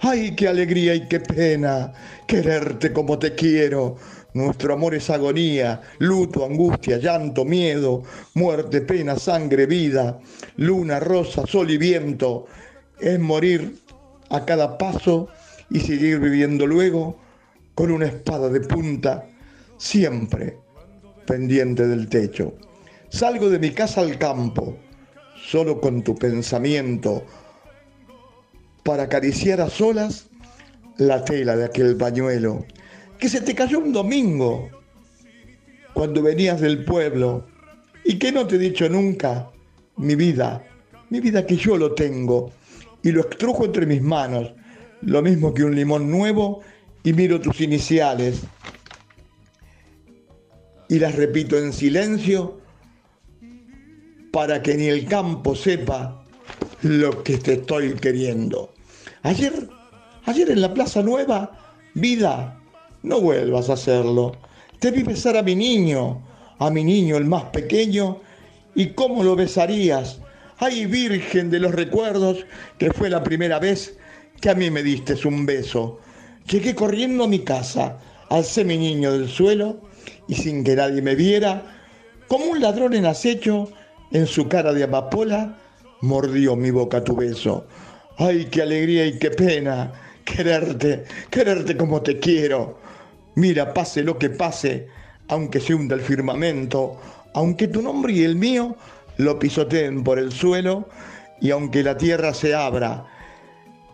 ¡Ay, qué alegría y qué pena quererte como te quiero! Nuestro amor es agonía, luto, angustia, llanto, miedo, muerte, pena, sangre, vida, luna, rosa, sol y viento. Es morir a cada paso y seguir viviendo luego con una espada de punta, siempre pendiente del techo. Salgo de mi casa al campo, solo con tu pensamiento, para acariciar a solas la tela de aquel pañuelo que se te cayó un domingo cuando venías del pueblo y que no te he dicho nunca, mi vida, mi vida que yo lo tengo y lo extrujo entre mis manos, lo mismo que un limón nuevo y miro tus iniciales y las repito en silencio para que ni el campo sepa lo que te estoy queriendo. Ayer, ayer en la Plaza Nueva, vida, no vuelvas a hacerlo. Te vi besar a mi niño, a mi niño el más pequeño, y cómo lo besarías. Ay, virgen de los recuerdos, que fue la primera vez que a mí me diste un beso. Llegué corriendo a mi casa, alcé mi niño del suelo y sin que nadie me viera, como un ladrón en acecho, en su cara de amapola, mordió mi boca tu beso. Ay, qué alegría y qué pena quererte, quererte como te quiero. Mira, pase lo que pase, aunque se hunda el firmamento, aunque tu nombre y el mío lo pisoteen por el suelo, y aunque la tierra se abra,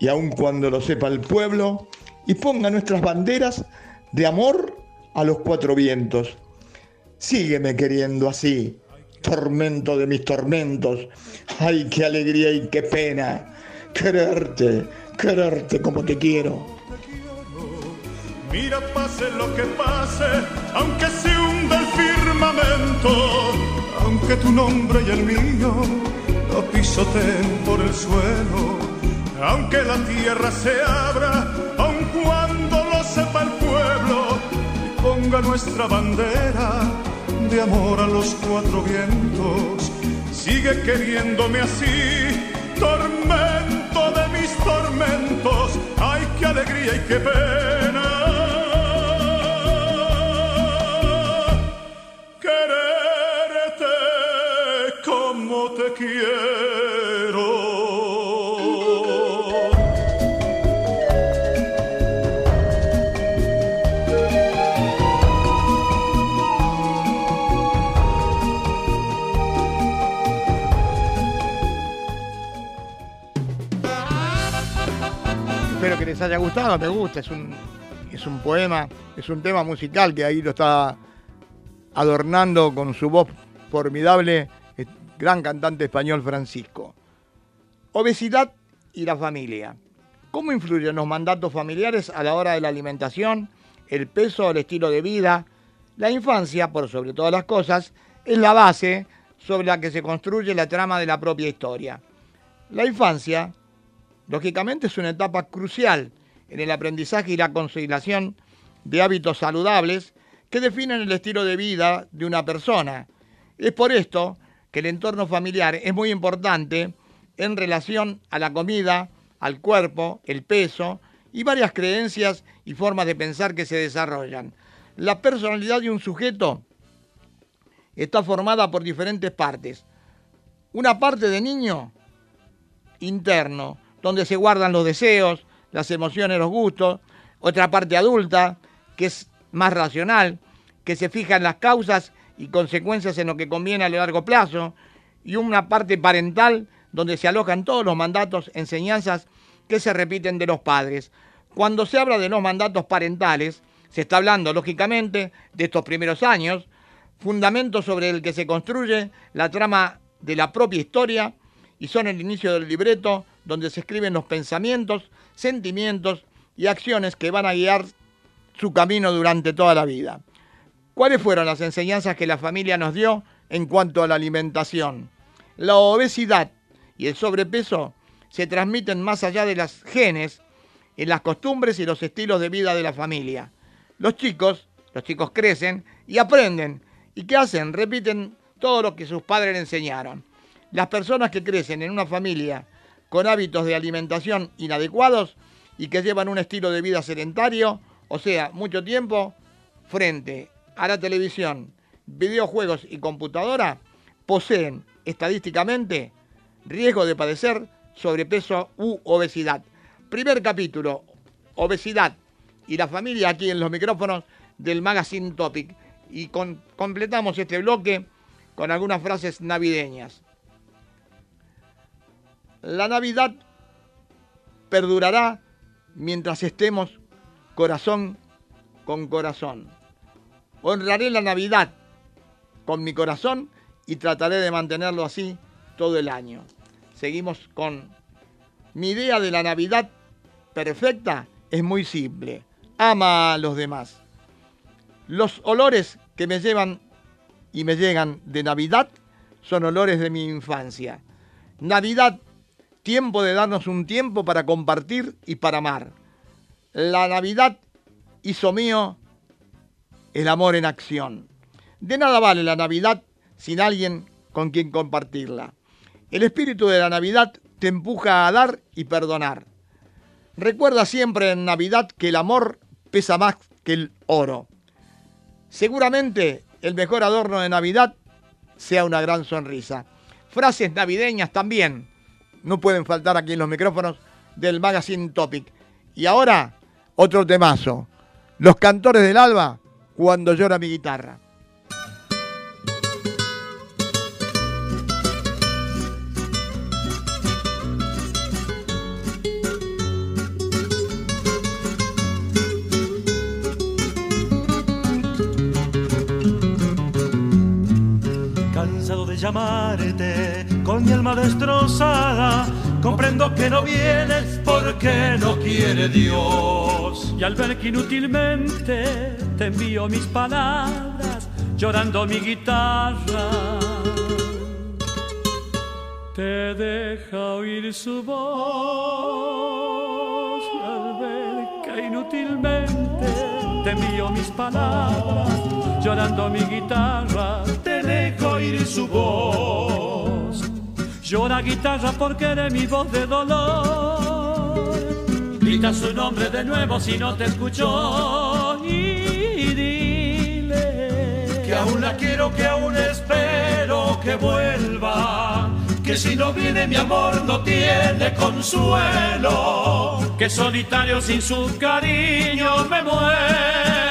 y aun cuando lo sepa el pueblo, y ponga nuestras banderas de amor a los cuatro vientos. Sígueme queriendo así, tormento de mis tormentos. Ay, qué alegría y qué pena quererte, quererte como te quiero. Mira, pase lo que pase, aunque se hunda el firmamento, aunque tu nombre y el mío lo pisoteen por el suelo, aunque la tierra se abra, aun cuando lo sepa el pueblo, y ponga nuestra bandera de amor a los cuatro vientos, sigue queriéndome así, tormento de mis tormentos, ay, qué alegría y qué pena Espero que les haya gustado, me gusta, es un, es un poema, es un tema musical que ahí lo está adornando con su voz formidable el gran cantante español Francisco. Obesidad y la familia. ¿Cómo influyen los mandatos familiares a la hora de la alimentación, el peso, el estilo de vida? La infancia, por sobre todas las cosas, es la base sobre la que se construye la trama de la propia historia. La infancia, lógicamente, es una etapa crucial en el aprendizaje y la conciliación de hábitos saludables que definen el estilo de vida de una persona. Es por esto que el entorno familiar es muy importante en relación a la comida, al cuerpo, el peso y varias creencias y formas de pensar que se desarrollan. La personalidad de un sujeto está formada por diferentes partes. Una parte de niño interno, donde se guardan los deseos, las emociones, los gustos. Otra parte adulta, que es más racional, que se fija en las causas y consecuencias en lo que conviene a largo plazo. Y una parte parental, donde se alojan todos los mandatos, enseñanzas que se repiten de los padres. Cuando se habla de los mandatos parentales, se está hablando, lógicamente, de estos primeros años, fundamentos sobre el que se construye la trama de la propia historia y son el inicio del libreto donde se escriben los pensamientos, sentimientos y acciones que van a guiar su camino durante toda la vida. ¿Cuáles fueron las enseñanzas que la familia nos dio en cuanto a la alimentación? La obesidad y el sobrepeso se transmiten más allá de las genes, en las costumbres y los estilos de vida de la familia. Los chicos, los chicos crecen y aprenden. ¿Y qué hacen? Repiten todo lo que sus padres le enseñaron. Las personas que crecen en una familia con hábitos de alimentación inadecuados y que llevan un estilo de vida sedentario, o sea, mucho tiempo frente a la televisión, videojuegos y computadora, poseen estadísticamente riesgo de padecer sobrepeso u obesidad. Primer capítulo, obesidad y la familia aquí en los micrófonos del Magazine Topic. Y completamos este bloque con algunas frases navideñas. La Navidad perdurará mientras estemos corazón con corazón. Honraré la Navidad con mi corazón y trataré de mantenerlo así todo el año. Seguimos con mi idea de la Navidad perfecta es muy simple. Ama a los demás. Los olores que me llevan y me llegan de Navidad son olores de mi infancia. Navidad, tiempo de darnos un tiempo para compartir y para amar. La Navidad hizo mío el amor en acción. De nada vale la Navidad sin alguien con quien compartirla. El espíritu de la Navidad te empuja a dar y perdonar. Recuerda siempre en Navidad que el amor pesa más que el oro. Seguramente el mejor adorno de Navidad sea una gran sonrisa. Frases navideñas también no pueden faltar aquí en los micrófonos del Magazine Topic. Y ahora, otro temazo. Los cantores del alba, cuando llora mi guitarra. Llamarte con mi alma destrozada, comprendo que no vienes porque no quiere Dios. Y al ver que inútilmente te envío mis palabras, llorando mi guitarra, te deja oír su voz. Al ver que inútilmente te envío mis palabras, llorando mi guitarra, dejo oír su voz. Llora guitarra porque eres mi voz de dolor. Grita su nombre de nuevo si no te escuchó. Y dile que aún la quiero, que aún espero que vuelva. que si no viene mi amor no tiene consuelo, que solitario sin su cariño me muero.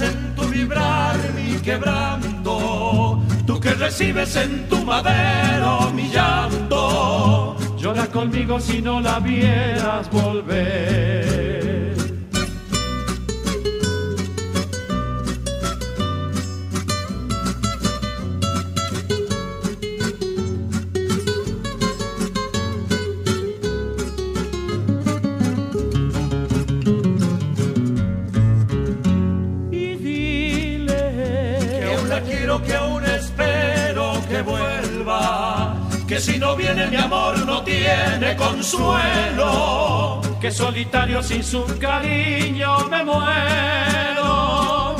En tu vibrar mi quebranto, tú que recibes en tu madero mi llanto, llora conmigo si no la vieras volver. Que si no viene mi amor no tiene consuelo, que solitario sin su cariño me muero.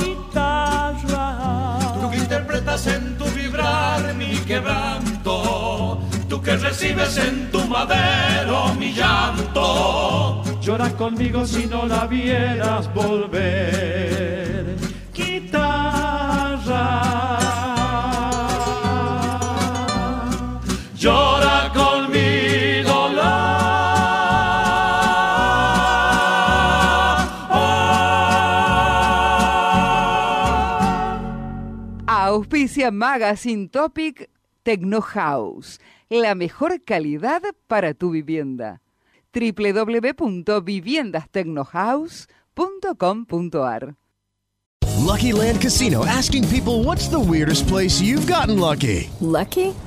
Tú que interpretas en tu vibrar mi quebranto, tú que recibes en tu madero mi llanto, llora conmigo si no la vieras volver. Auspicia Magazine Topic Techno House, la mejor calidad para tu vivienda. www.viviendastechnohouse.com.ar Lucky Land Casino asking people what's the weirdest place you've gotten lucky? Lucky?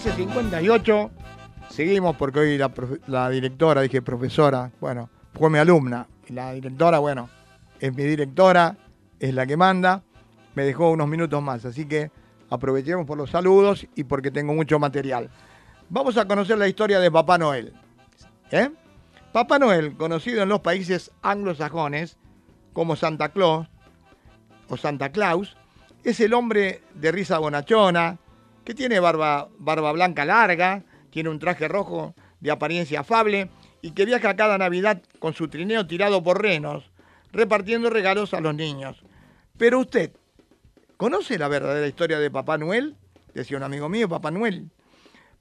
1358. Seguimos porque hoy la, directora, dije profesora, bueno, fue mi alumna. La directora, bueno, es mi directora, es la que manda. Me dejó unos minutos más, así que aprovechemos por los saludos y porque tengo mucho material. Vamos a conocer la historia de Papá Noel. ¿Eh? Papá Noel, conocido en los países anglosajones como Santa Claus o Santa Claus, es el hombre de risa bonachona, que tiene barba, barba blanca larga, tiene un traje rojo de apariencia afable y que viaja cada Navidad con su trineo tirado por renos, repartiendo regalos a los niños. Pero usted, ¿conoce la verdadera historia de Papá Noel? Decía un amigo mío, Papá Noel.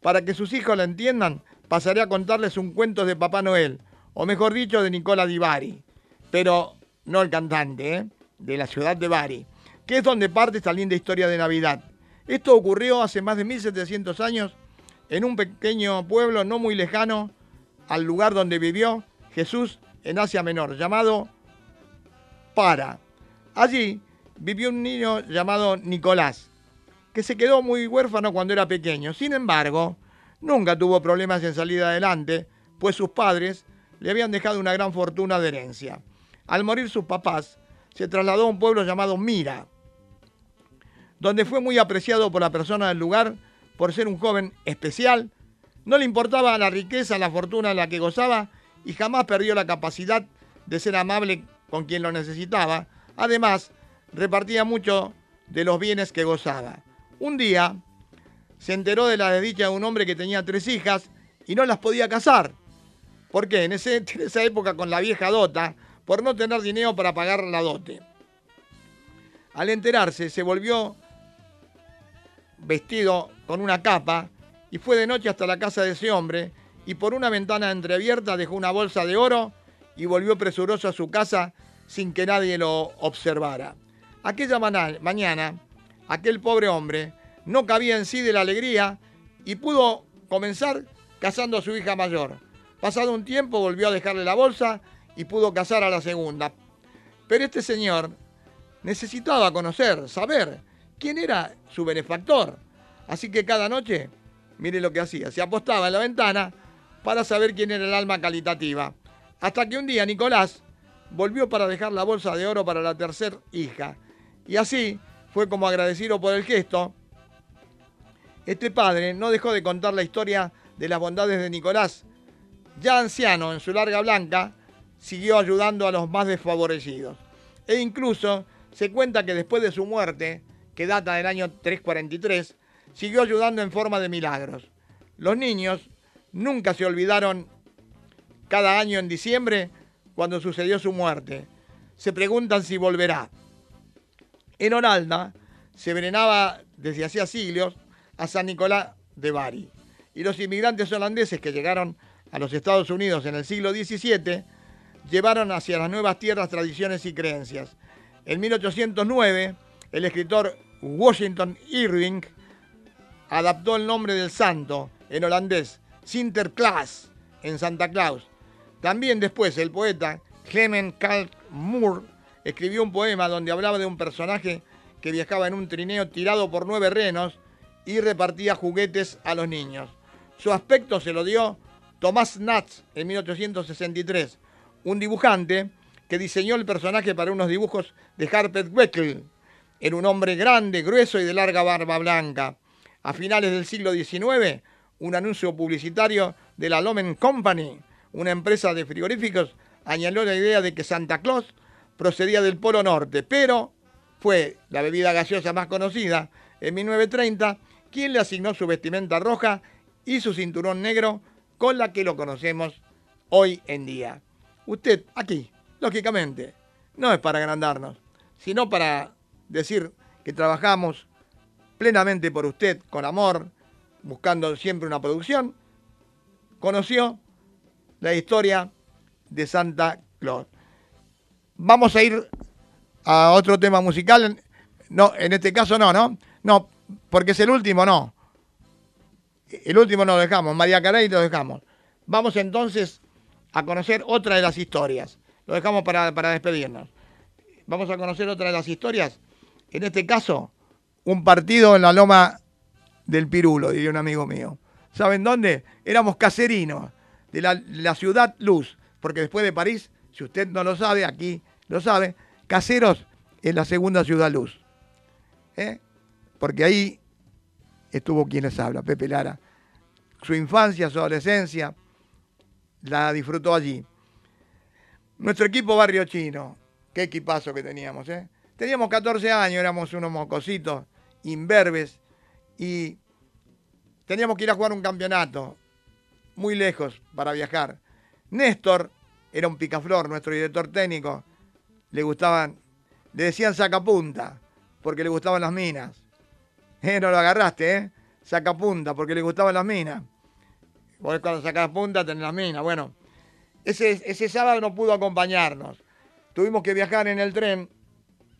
Para que sus hijos la entiendan, pasaré a contarles un cuento de Papá Noel, o mejor dicho, de Nicola Di Bari, pero no el cantante, ¿eh? de la ciudad de Bari, que es donde parte esta linda historia de Navidad. Esto ocurrió hace más de 1700 años en un pequeño pueblo no muy lejano al lugar donde vivió Jesús en Asia Menor, llamado Para. Allí vivió un niño llamado Nicolás, que se quedó muy huérfano cuando era pequeño. Sin embargo, nunca tuvo problemas en salir adelante, pues sus padres le habían dejado una gran fortuna de herencia. Al morir sus papás, se trasladó a un pueblo llamado Mira, donde fue muy apreciado por la persona del lugar por ser un joven especial. No le importaba la riqueza, la fortuna en la que gozaba y jamás perdió la capacidad de ser amable con quien lo necesitaba. Además, repartía mucho de los bienes que gozaba. Un día se enteró de la desdicha de un hombre que tenía tres hijas y no las podía casar. ¿Por qué? En, (laughs) en esa época con la vieja dota, por no tener dinero para pagar la dote. Al enterarse, se volvió vestido con una capa y fue de noche hasta la casa de ese hombre y por una ventana entreabierta dejó una bolsa de oro y volvió presuroso a su casa sin que nadie lo observara. Aquella mañana, aquel pobre hombre no cabía en sí de la alegría y pudo comenzar casando a su hija mayor. Pasado un tiempo volvió a dejarle la bolsa y pudo casar a la segunda. Pero este señor necesitaba conocer, saber quién era su benefactor. Así que cada noche, mire lo que hacía, se apostaba en la ventana para saber quién era el alma calitativa. Hasta que un día Nicolás volvió para dejar la bolsa de oro para la tercera hija. Y así fue como agradecido por el gesto. Este padre no dejó de contar la historia de las bondades de Nicolás. Ya anciano en su larga blanca, siguió ayudando a los más desfavorecidos. E incluso se cuenta que después de su muerte, que data del año 343, siguió ayudando en forma de milagros. Los niños nunca se olvidaron cada año en diciembre cuando sucedió su muerte. Se preguntan si volverá. En Oralda se veneraba desde hacía siglos a San Nicolás de Bari. Y los inmigrantes holandeses que llegaron a los Estados Unidos en el siglo XVII llevaron hacia las nuevas tierras tradiciones y creencias. En 1809, el escritor Washington Irving adaptó el nombre del santo en holandés, Sinterklaas, en Santa Claus. También después el poeta Clement Kalk Moore escribió un poema donde hablaba de un personaje que viajaba en un trineo tirado por nueve renos y repartía juguetes a los niños. Su aspecto se lo dio Thomas Natz en 1863, un dibujante que diseñó el personaje para unos dibujos de Harper Weckel. Era un hombre grande, grueso y de larga barba blanca. A finales del siglo XIX, un anuncio publicitario de la Lomen Company, una empresa de frigoríficos, añadió la idea de que Santa Claus procedía del Polo Norte, pero fue la bebida gaseosa más conocida en 1930 quien le asignó su vestimenta roja y su cinturón negro con la que lo conocemos hoy en día. Usted aquí, lógicamente, no es para agrandarnos, sino para decir que trabajamos plenamente por usted, con amor, buscando siempre una producción, conoció la historia de Santa Claus. Vamos a ir a otro tema musical. No, en este caso no, ¿no? No, porque es el último, no. El último no lo dejamos, María Caray lo dejamos. Vamos entonces a conocer otra de las historias. Lo dejamos para, para despedirnos. Vamos a conocer otra de las historias. En este caso, un partido en la loma del Pirulo, diría un amigo mío. ¿Saben dónde? Éramos caserinos de la, ciudad Luz, porque después de París, si usted no lo sabe, aquí lo sabe, Caseros es la segunda ciudad Luz. ¿Eh? Porque ahí estuvo quien les habla, Pepe Lara. Su infancia, su adolescencia, la disfrutó allí. Nuestro equipo Barrio Chino, qué equipazo que teníamos, ¿eh? Teníamos 14 años, éramos unos mocositos, imberbes, y teníamos que ir a jugar un campeonato, muy lejos para viajar. Néstor era un picaflor, nuestro director técnico, le gustaban, le decían sacapunta, porque le gustaban las minas. Eh, no lo agarraste, ¿eh? Sacapunta, porque le gustaban las minas. Vos cuando sacás punta tenés las minas. Bueno, ese, ese sábado no pudo acompañarnos. Tuvimos que viajar en el tren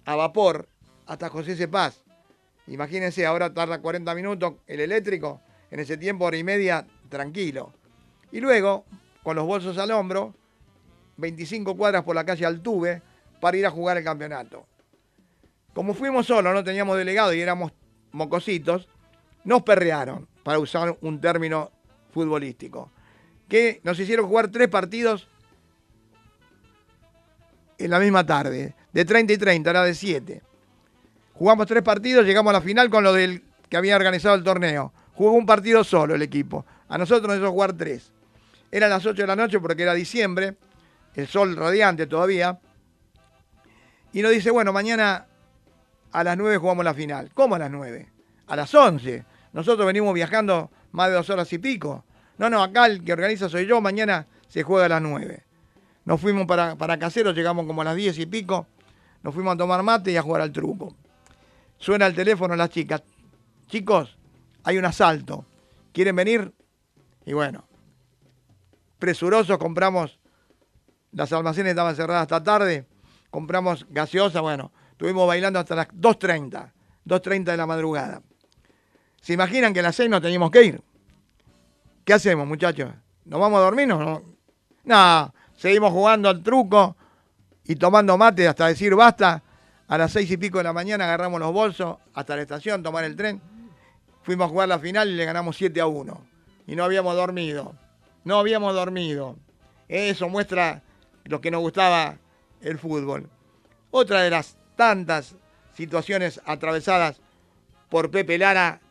a vapor hasta José Cepaz. Imagínense, ahora tarda 40 minutos el eléctrico, en ese tiempo hora y media, tranquilo. Y luego, con los bolsos al hombro, 25 cuadras por la calle Altuve para ir a jugar el campeonato. Como fuimos solos, no teníamos delegado y éramos mocositos, nos perrearon, para usar un término futbolístico, que nos hicieron jugar tres partidos en la misma tarde, de 30 y 30, era de 7. Jugamos tres partidos, llegamos a la final con lo del que había organizado el torneo. Jugó un partido solo el equipo. A nosotros nos hizo jugar tres. Eran las 8 de la noche porque era diciembre, el sol radiante todavía. Y nos dice, bueno, mañana a las 9 jugamos la final. ¿Cómo a las 9? A las 11. Nosotros venimos viajando más de dos horas y pico. No, no, acá el que organiza soy yo, mañana se juega a las 9. Nos fuimos para, para Caseros, llegamos como a las 10 y pico. Nos fuimos a tomar mate y a jugar al truco. Suena el teléfono las chicas. Chicos, hay un asalto. ¿Quieren venir? Y bueno, presurosos compramos, las almacenes estaban cerradas hasta tarde, compramos gaseosa, bueno, estuvimos bailando hasta las 2.30, 2.30 de la madrugada. ¿Se imaginan que a las 6 no teníamos que ir? ¿Qué hacemos, muchachos? ¿Nos vamos a dormir? No, no. No, seguimos jugando al truco y tomando mate hasta decir basta. A las seis y pico de la mañana agarramos los bolsos hasta la estación, tomar el tren. Fuimos a jugar la final y le ganamos 7 a 1. Y no habíamos dormido. No habíamos dormido. Eso muestra lo que nos gustaba el fútbol. Otra de las tantas situaciones atravesadas por Pepe Lara,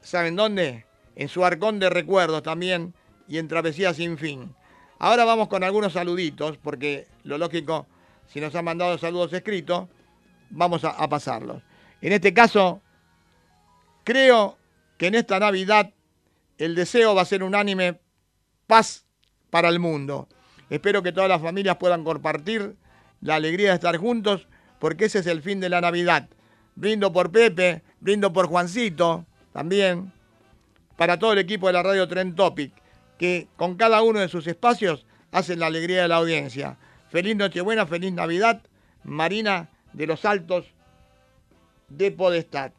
¿saben dónde? En su arcón de recuerdos también y en Travesía sin fin. Ahora vamos con algunos saluditos, porque lo lógico, si nos han mandado saludos escritos, vamos a, pasarlos. En este caso, creo que en esta Navidad el deseo va a ser unánime paz para el mundo. Espero que todas las familias puedan compartir la alegría de estar juntos, porque ese es el fin de la Navidad. Brindo por Pepe, brindo por Juancito, también, para todo el equipo de la radio Trend Topic, que con cada uno de sus espacios hacen la alegría de la audiencia. Feliz Nochebuena, feliz Navidad, Marina de los Altos de Podestad.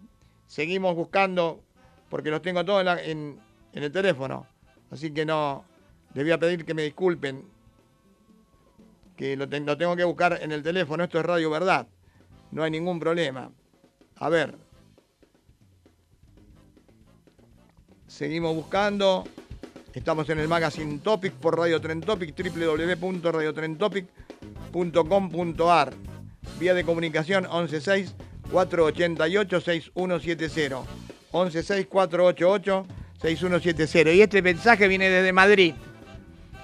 Seguimos buscando, porque los tengo todos en, el teléfono, así que no, les voy a pedir que me disculpen, que lo, ten- lo tengo que buscar en el teléfono, esto es Radio Verdad, no hay ningún problema. A ver, seguimos buscando. Estamos en el Magazine Topic por Radio Tren Topic, www.radiotrentopic.com.ar. Vía de comunicación 116 488 6170. 116 488 6170. Y este mensaje viene desde Madrid.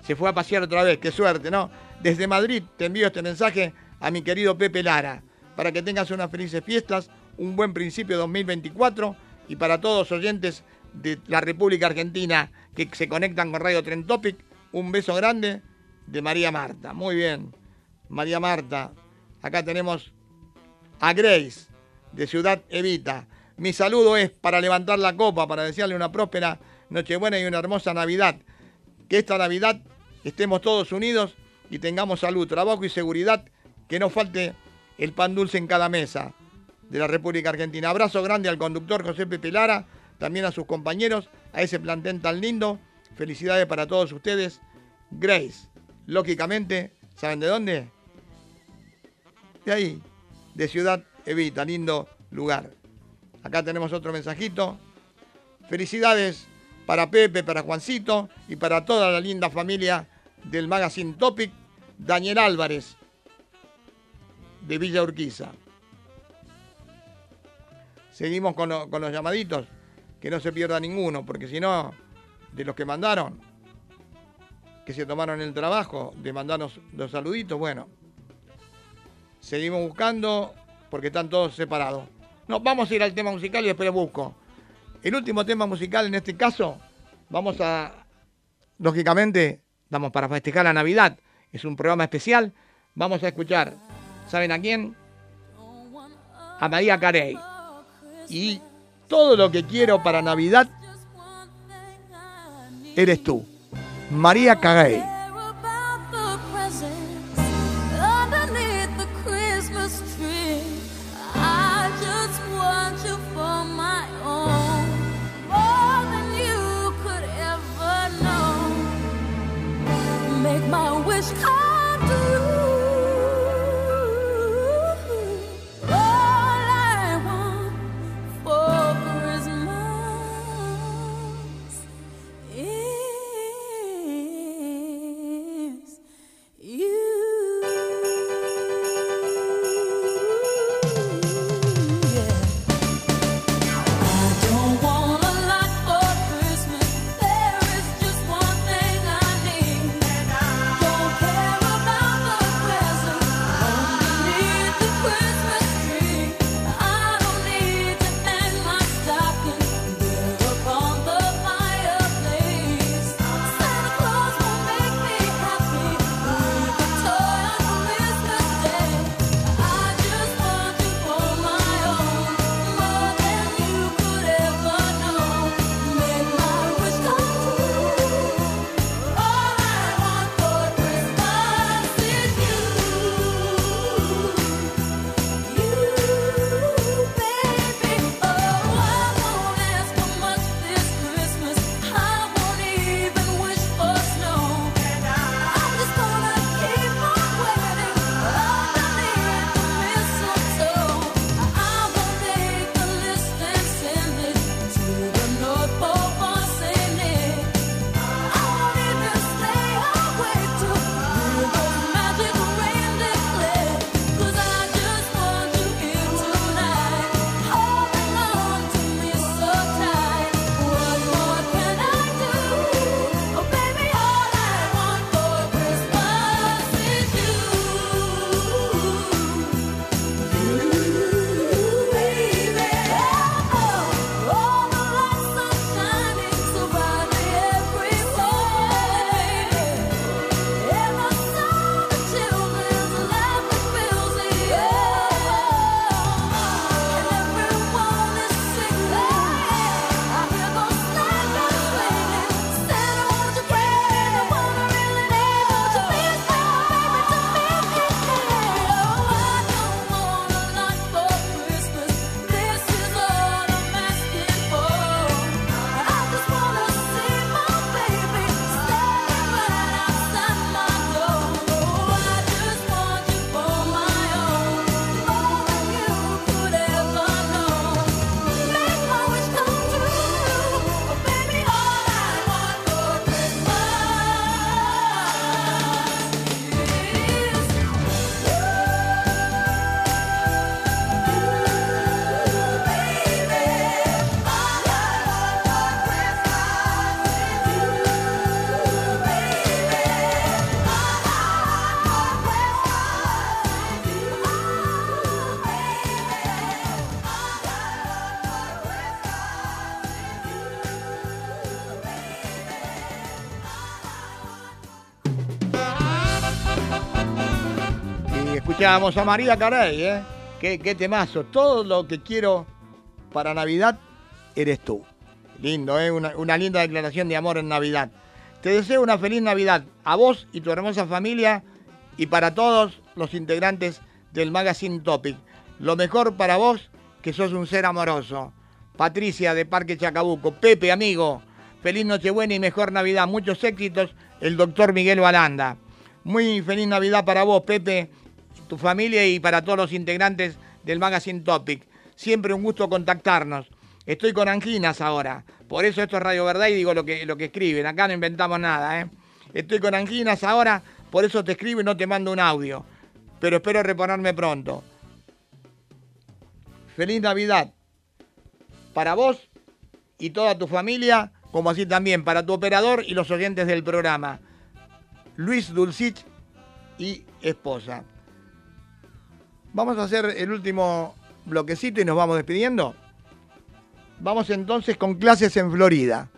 Se fue a pasear otra vez, qué suerte, ¿no? Desde Madrid te envío este mensaje a mi querido Pepe Lara, para que tengas unas felices fiestas, un buen principio 2024 y para todos los oyentes de la República Argentina que se conectan con Radio Tren Topic, un beso grande de María Marta. Muy bien, María Marta. Acá tenemos a Grace de Ciudad Evita. Mi saludo es para levantar la copa, para desearle una próspera Nochebuena y una hermosa Navidad. Que esta Navidad estemos todos unidos y tengamos salud, trabajo y seguridad, que no falte el pan dulce en cada mesa de la República Argentina. Abrazo grande al conductor José Pepe Lara, también a sus compañeros, a ese plantel tan lindo. Felicidades para todos ustedes. Grace, lógicamente, ¿saben de dónde? De ahí, de Ciudad Evita, lindo lugar. Acá tenemos otro mensajito. Felicidades para Pepe, para Juancito y para toda la linda familia del Magazine Topic, Daniel Álvarez, de Villa Urquiza. Seguimos con, lo- con los llamaditos, que no se pierda ninguno, porque si no, de los que mandaron, que se tomaron el trabajo de mandarnos los saluditos, bueno, seguimos buscando porque están todos separados. No, vamos a ir al tema musical y después busco. El último tema musical en este caso, vamos a, lógicamente, vamos para festejar la Navidad. Es un programa especial. Vamos a escuchar, ¿saben a quién? A María Carey. Y todo lo que quiero para Navidad eres tú. María Carey. Escuchábamos a María Carey, ¿eh? Qué, qué temazo. Todo lo que quiero para Navidad eres tú. Lindo, ¿eh? Una, una linda declaración de amor en Navidad. Te deseo una feliz Navidad a vos y tu hermosa familia y para todos los integrantes del Magazine Topic. Lo mejor para vos, que sos un ser amoroso. Patricia de Parque Chacabuco. Pepe, amigo. Feliz Nochebuena y mejor Navidad. Muchos éxitos. El doctor Miguel Balanda. Muy feliz Navidad para vos, Pepe, tu familia y para todos los integrantes del Magazine Topic. Siempre un gusto contactarnos. Estoy con anginas ahora. Por eso esto es Radio Verdad y digo lo que, lo que escriben. Acá no inventamos nada, ¿eh? Estoy con anginas ahora, por eso te escribo y no te mando un audio. Pero espero reponerme pronto. Feliz Navidad para vos y toda tu familia, como así también para tu operador y los oyentes del programa. Luis Dulcich y esposa. Vamos a hacer el último bloquecito y nos vamos despidiendo. Vamos entonces con clases en Florida.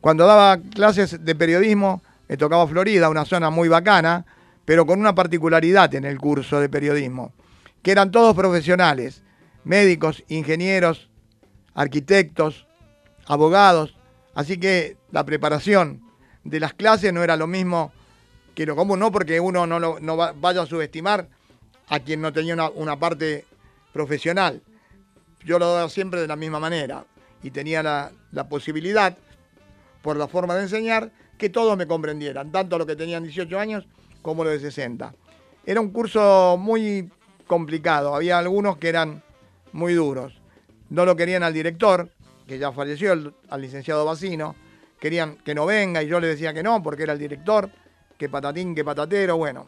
Cuando daba clases de periodismo, me tocaba Florida, una zona muy bacana, pero con una particularidad en el curso de periodismo, que eran todos profesionales, médicos, ingenieros, arquitectos, abogados, así que la preparación de las clases no era lo mismo que lo común, no porque uno no, lo- no va- vaya a subestimar a quien no tenía una, parte profesional. Yo lo daba siempre de la misma manera y tenía la, la posibilidad, por la forma de enseñar, que todos me comprendieran, tanto los que tenían 18 años como los de 60. Era un curso muy complicado, había algunos que eran muy duros. No lo querían al director, que ya falleció, el- al licenciado Bacino, querían que no venga y yo le decía que no, porque era el director, que patatín, que patatero, bueno,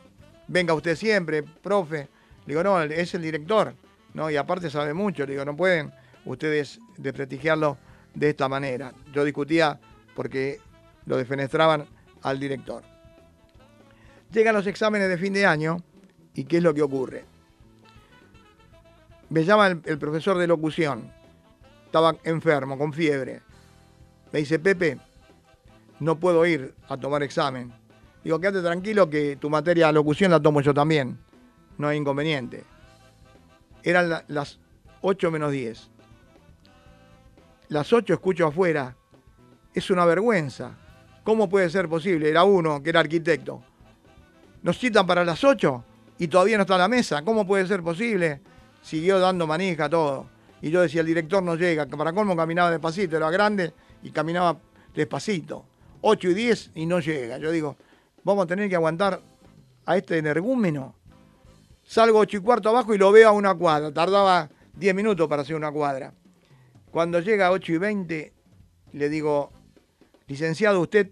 venga usted siempre, profe. Le digo, no, es el director, ¿no? Y aparte sabe mucho, le digo, no pueden ustedes desprestigiarlo de esta manera. Yo discutía porque lo defenestraban al director. Llegan los exámenes de fin de año y ¿qué es lo que ocurre? Me llama el, el profesor de locución, estaba enfermo, con fiebre. Me dice, Pepe, no puedo ir a tomar examen. Digo, quédate tranquilo que tu materia de locución la tomo yo también. No hay inconveniente. Eran la- las 8 menos 10. Las 8 escucho afuera. Es una vergüenza. ¿Cómo puede ser posible? Era uno que era arquitecto. Nos citan para las 8 y todavía no está a la mesa. ¿Cómo puede ser posible? Siguió dando manija todo. Y yo decía, el director no llega. Para colmo caminaba despacito, era grande y caminaba despacito. 8 y 10 y no llega. Yo digo, vamos a tener que aguantar a este energúmeno. Salgo 8 y cuarto abajo y lo veo a una cuadra. Tardaba 10 minutos para hacer una cuadra. Cuando llega a 8 y 20, le digo, licenciado, usted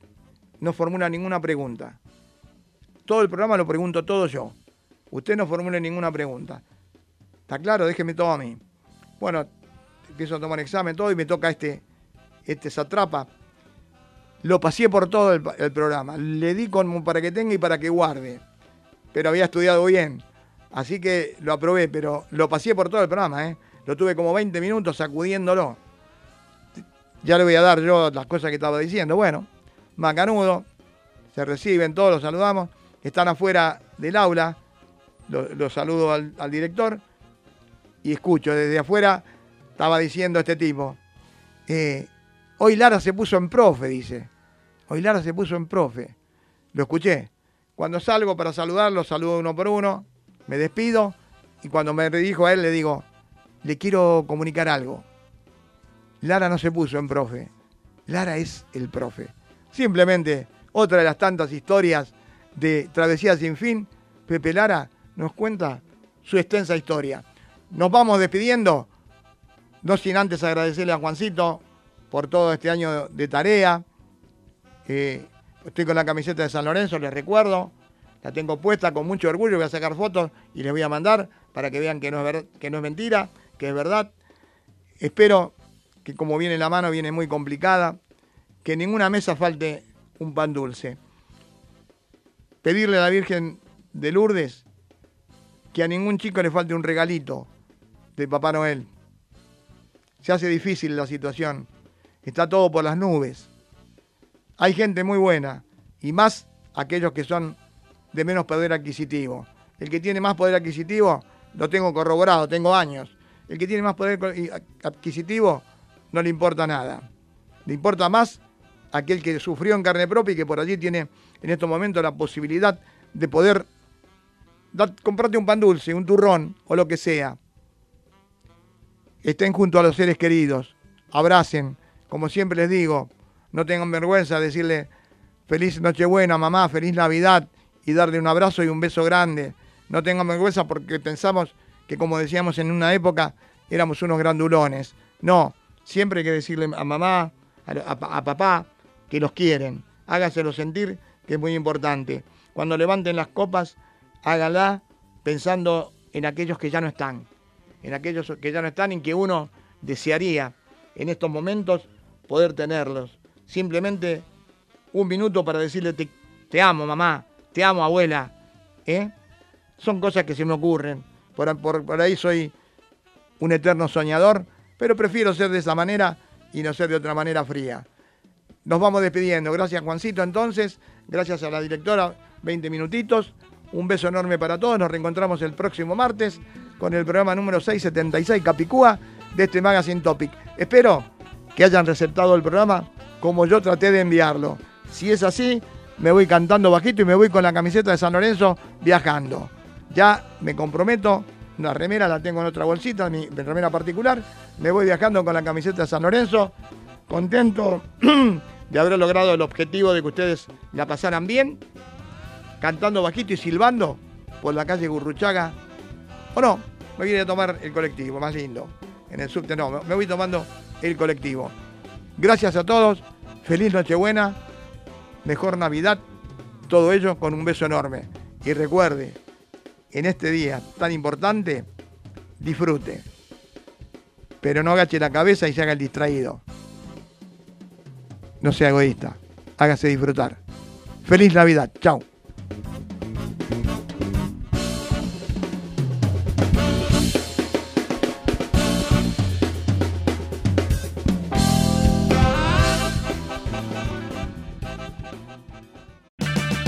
no formula ninguna pregunta. Todo el programa lo pregunto todo yo. Usted no formule ninguna pregunta. ¿Está claro? Déjeme todo a mí. Bueno, empiezo a tomar examen, todo, y me toca este, este satrapa. Lo pasé por todo el, el programa. Le di como para que tenga y para que guarde. Pero había estudiado bien. Así que lo aprobé, pero lo pasé por todo el programa, ¿eh? Lo tuve como 20 minutos sacudiéndolo. Ya le voy a dar yo las cosas que estaba diciendo. Bueno, macanudo, se reciben, todos los saludamos. Están afuera del aula, los lo saludo al, al director y escucho desde afuera, estaba diciendo este tipo, eh, hoy Lara se puso en profe, dice. Hoy Lara se puso en profe. Lo escuché. Cuando salgo para saludarlo, saludo uno por uno, me despido y cuando me dirijo a él le digo, le quiero comunicar algo. Lara no se puso en profe. Lara es el profe. Simplemente otra de las tantas historias de Travesía sin fin. Pepe Lara nos cuenta su extensa historia. Nos vamos despidiendo, no sin antes agradecerle a Juancito por todo este año de tarea. Eh, estoy con la camiseta de San Lorenzo, les recuerdo. La tengo puesta con mucho orgullo, voy a sacar fotos y les voy a mandar para que vean que no es, que no es mentira, que es verdad. Espero que como viene la mano, viene muy complicada, que en ninguna mesa falte un pan dulce. Pedirle a la Virgen de Lourdes que a ningún chico le falte un regalito de Papá Noel. Se hace difícil la situación. Está todo por las nubes. Hay gente muy buena y más aquellos que son de menos poder adquisitivo. El que tiene más poder adquisitivo, lo tengo corroborado, tengo años. El que tiene más poder adquisitivo, no le importa nada. Le importa más aquel que sufrió en carne propia y que por allí tiene en estos momentos la posibilidad de poder dar- comprarte un pan dulce, un turrón o lo que sea. Estén junto a los seres queridos, abracen, como siempre les digo, no tengan vergüenza de decirle feliz Nochebuena, mamá, feliz Navidad y darle un abrazo y un beso grande. No tengan vergüenza porque pensamos que, como decíamos en una época, éramos unos grandulones. No, siempre hay que decirle a mamá, a, papá, que los quieren. Hágaselo sentir, que es muy importante. Cuando levanten las copas, háganla pensando en aquellos que ya no están. En aquellos que ya no están, en que uno desearía en estos momentos poder tenerlos. Simplemente un minuto para decirle te amo mamá, te amo abuela. ¿eh? Son cosas que se me ocurren. Por, por- por ahí soy un eterno soñador, pero prefiero ser de esa manera y no ser de otra manera fría. Nos vamos despidiendo. Gracias Juancito entonces, gracias a la directora, 20 minutitos. Un beso enorme para todos. Nos reencontramos el próximo martes con el programa número 676 Capicúa de este Magazine Topic. Espero que hayan receptado el programa como yo traté de enviarlo. Si es así, me voy cantando bajito y me voy con la camiseta de San Lorenzo viajando. Ya me comprometo, la remera la tengo en otra bolsita, mi remera particular. Me voy viajando con la camiseta de San Lorenzo, contento (clears throat) de haber logrado el objetivo de que ustedes la pasaran bien, cantando bajito y silbando por la calle Gurruchaga. O no, me voy a tomar el colectivo, más lindo. En el subte no, me voy tomando el colectivo. Gracias a todos, feliz Nochebuena, mejor Navidad, todo ello con un beso enorme. Y recuerde, en este día tan importante, disfrute. Pero no agache la cabeza y se haga el distraído. No sea egoísta, hágase disfrutar. Feliz Navidad, chao.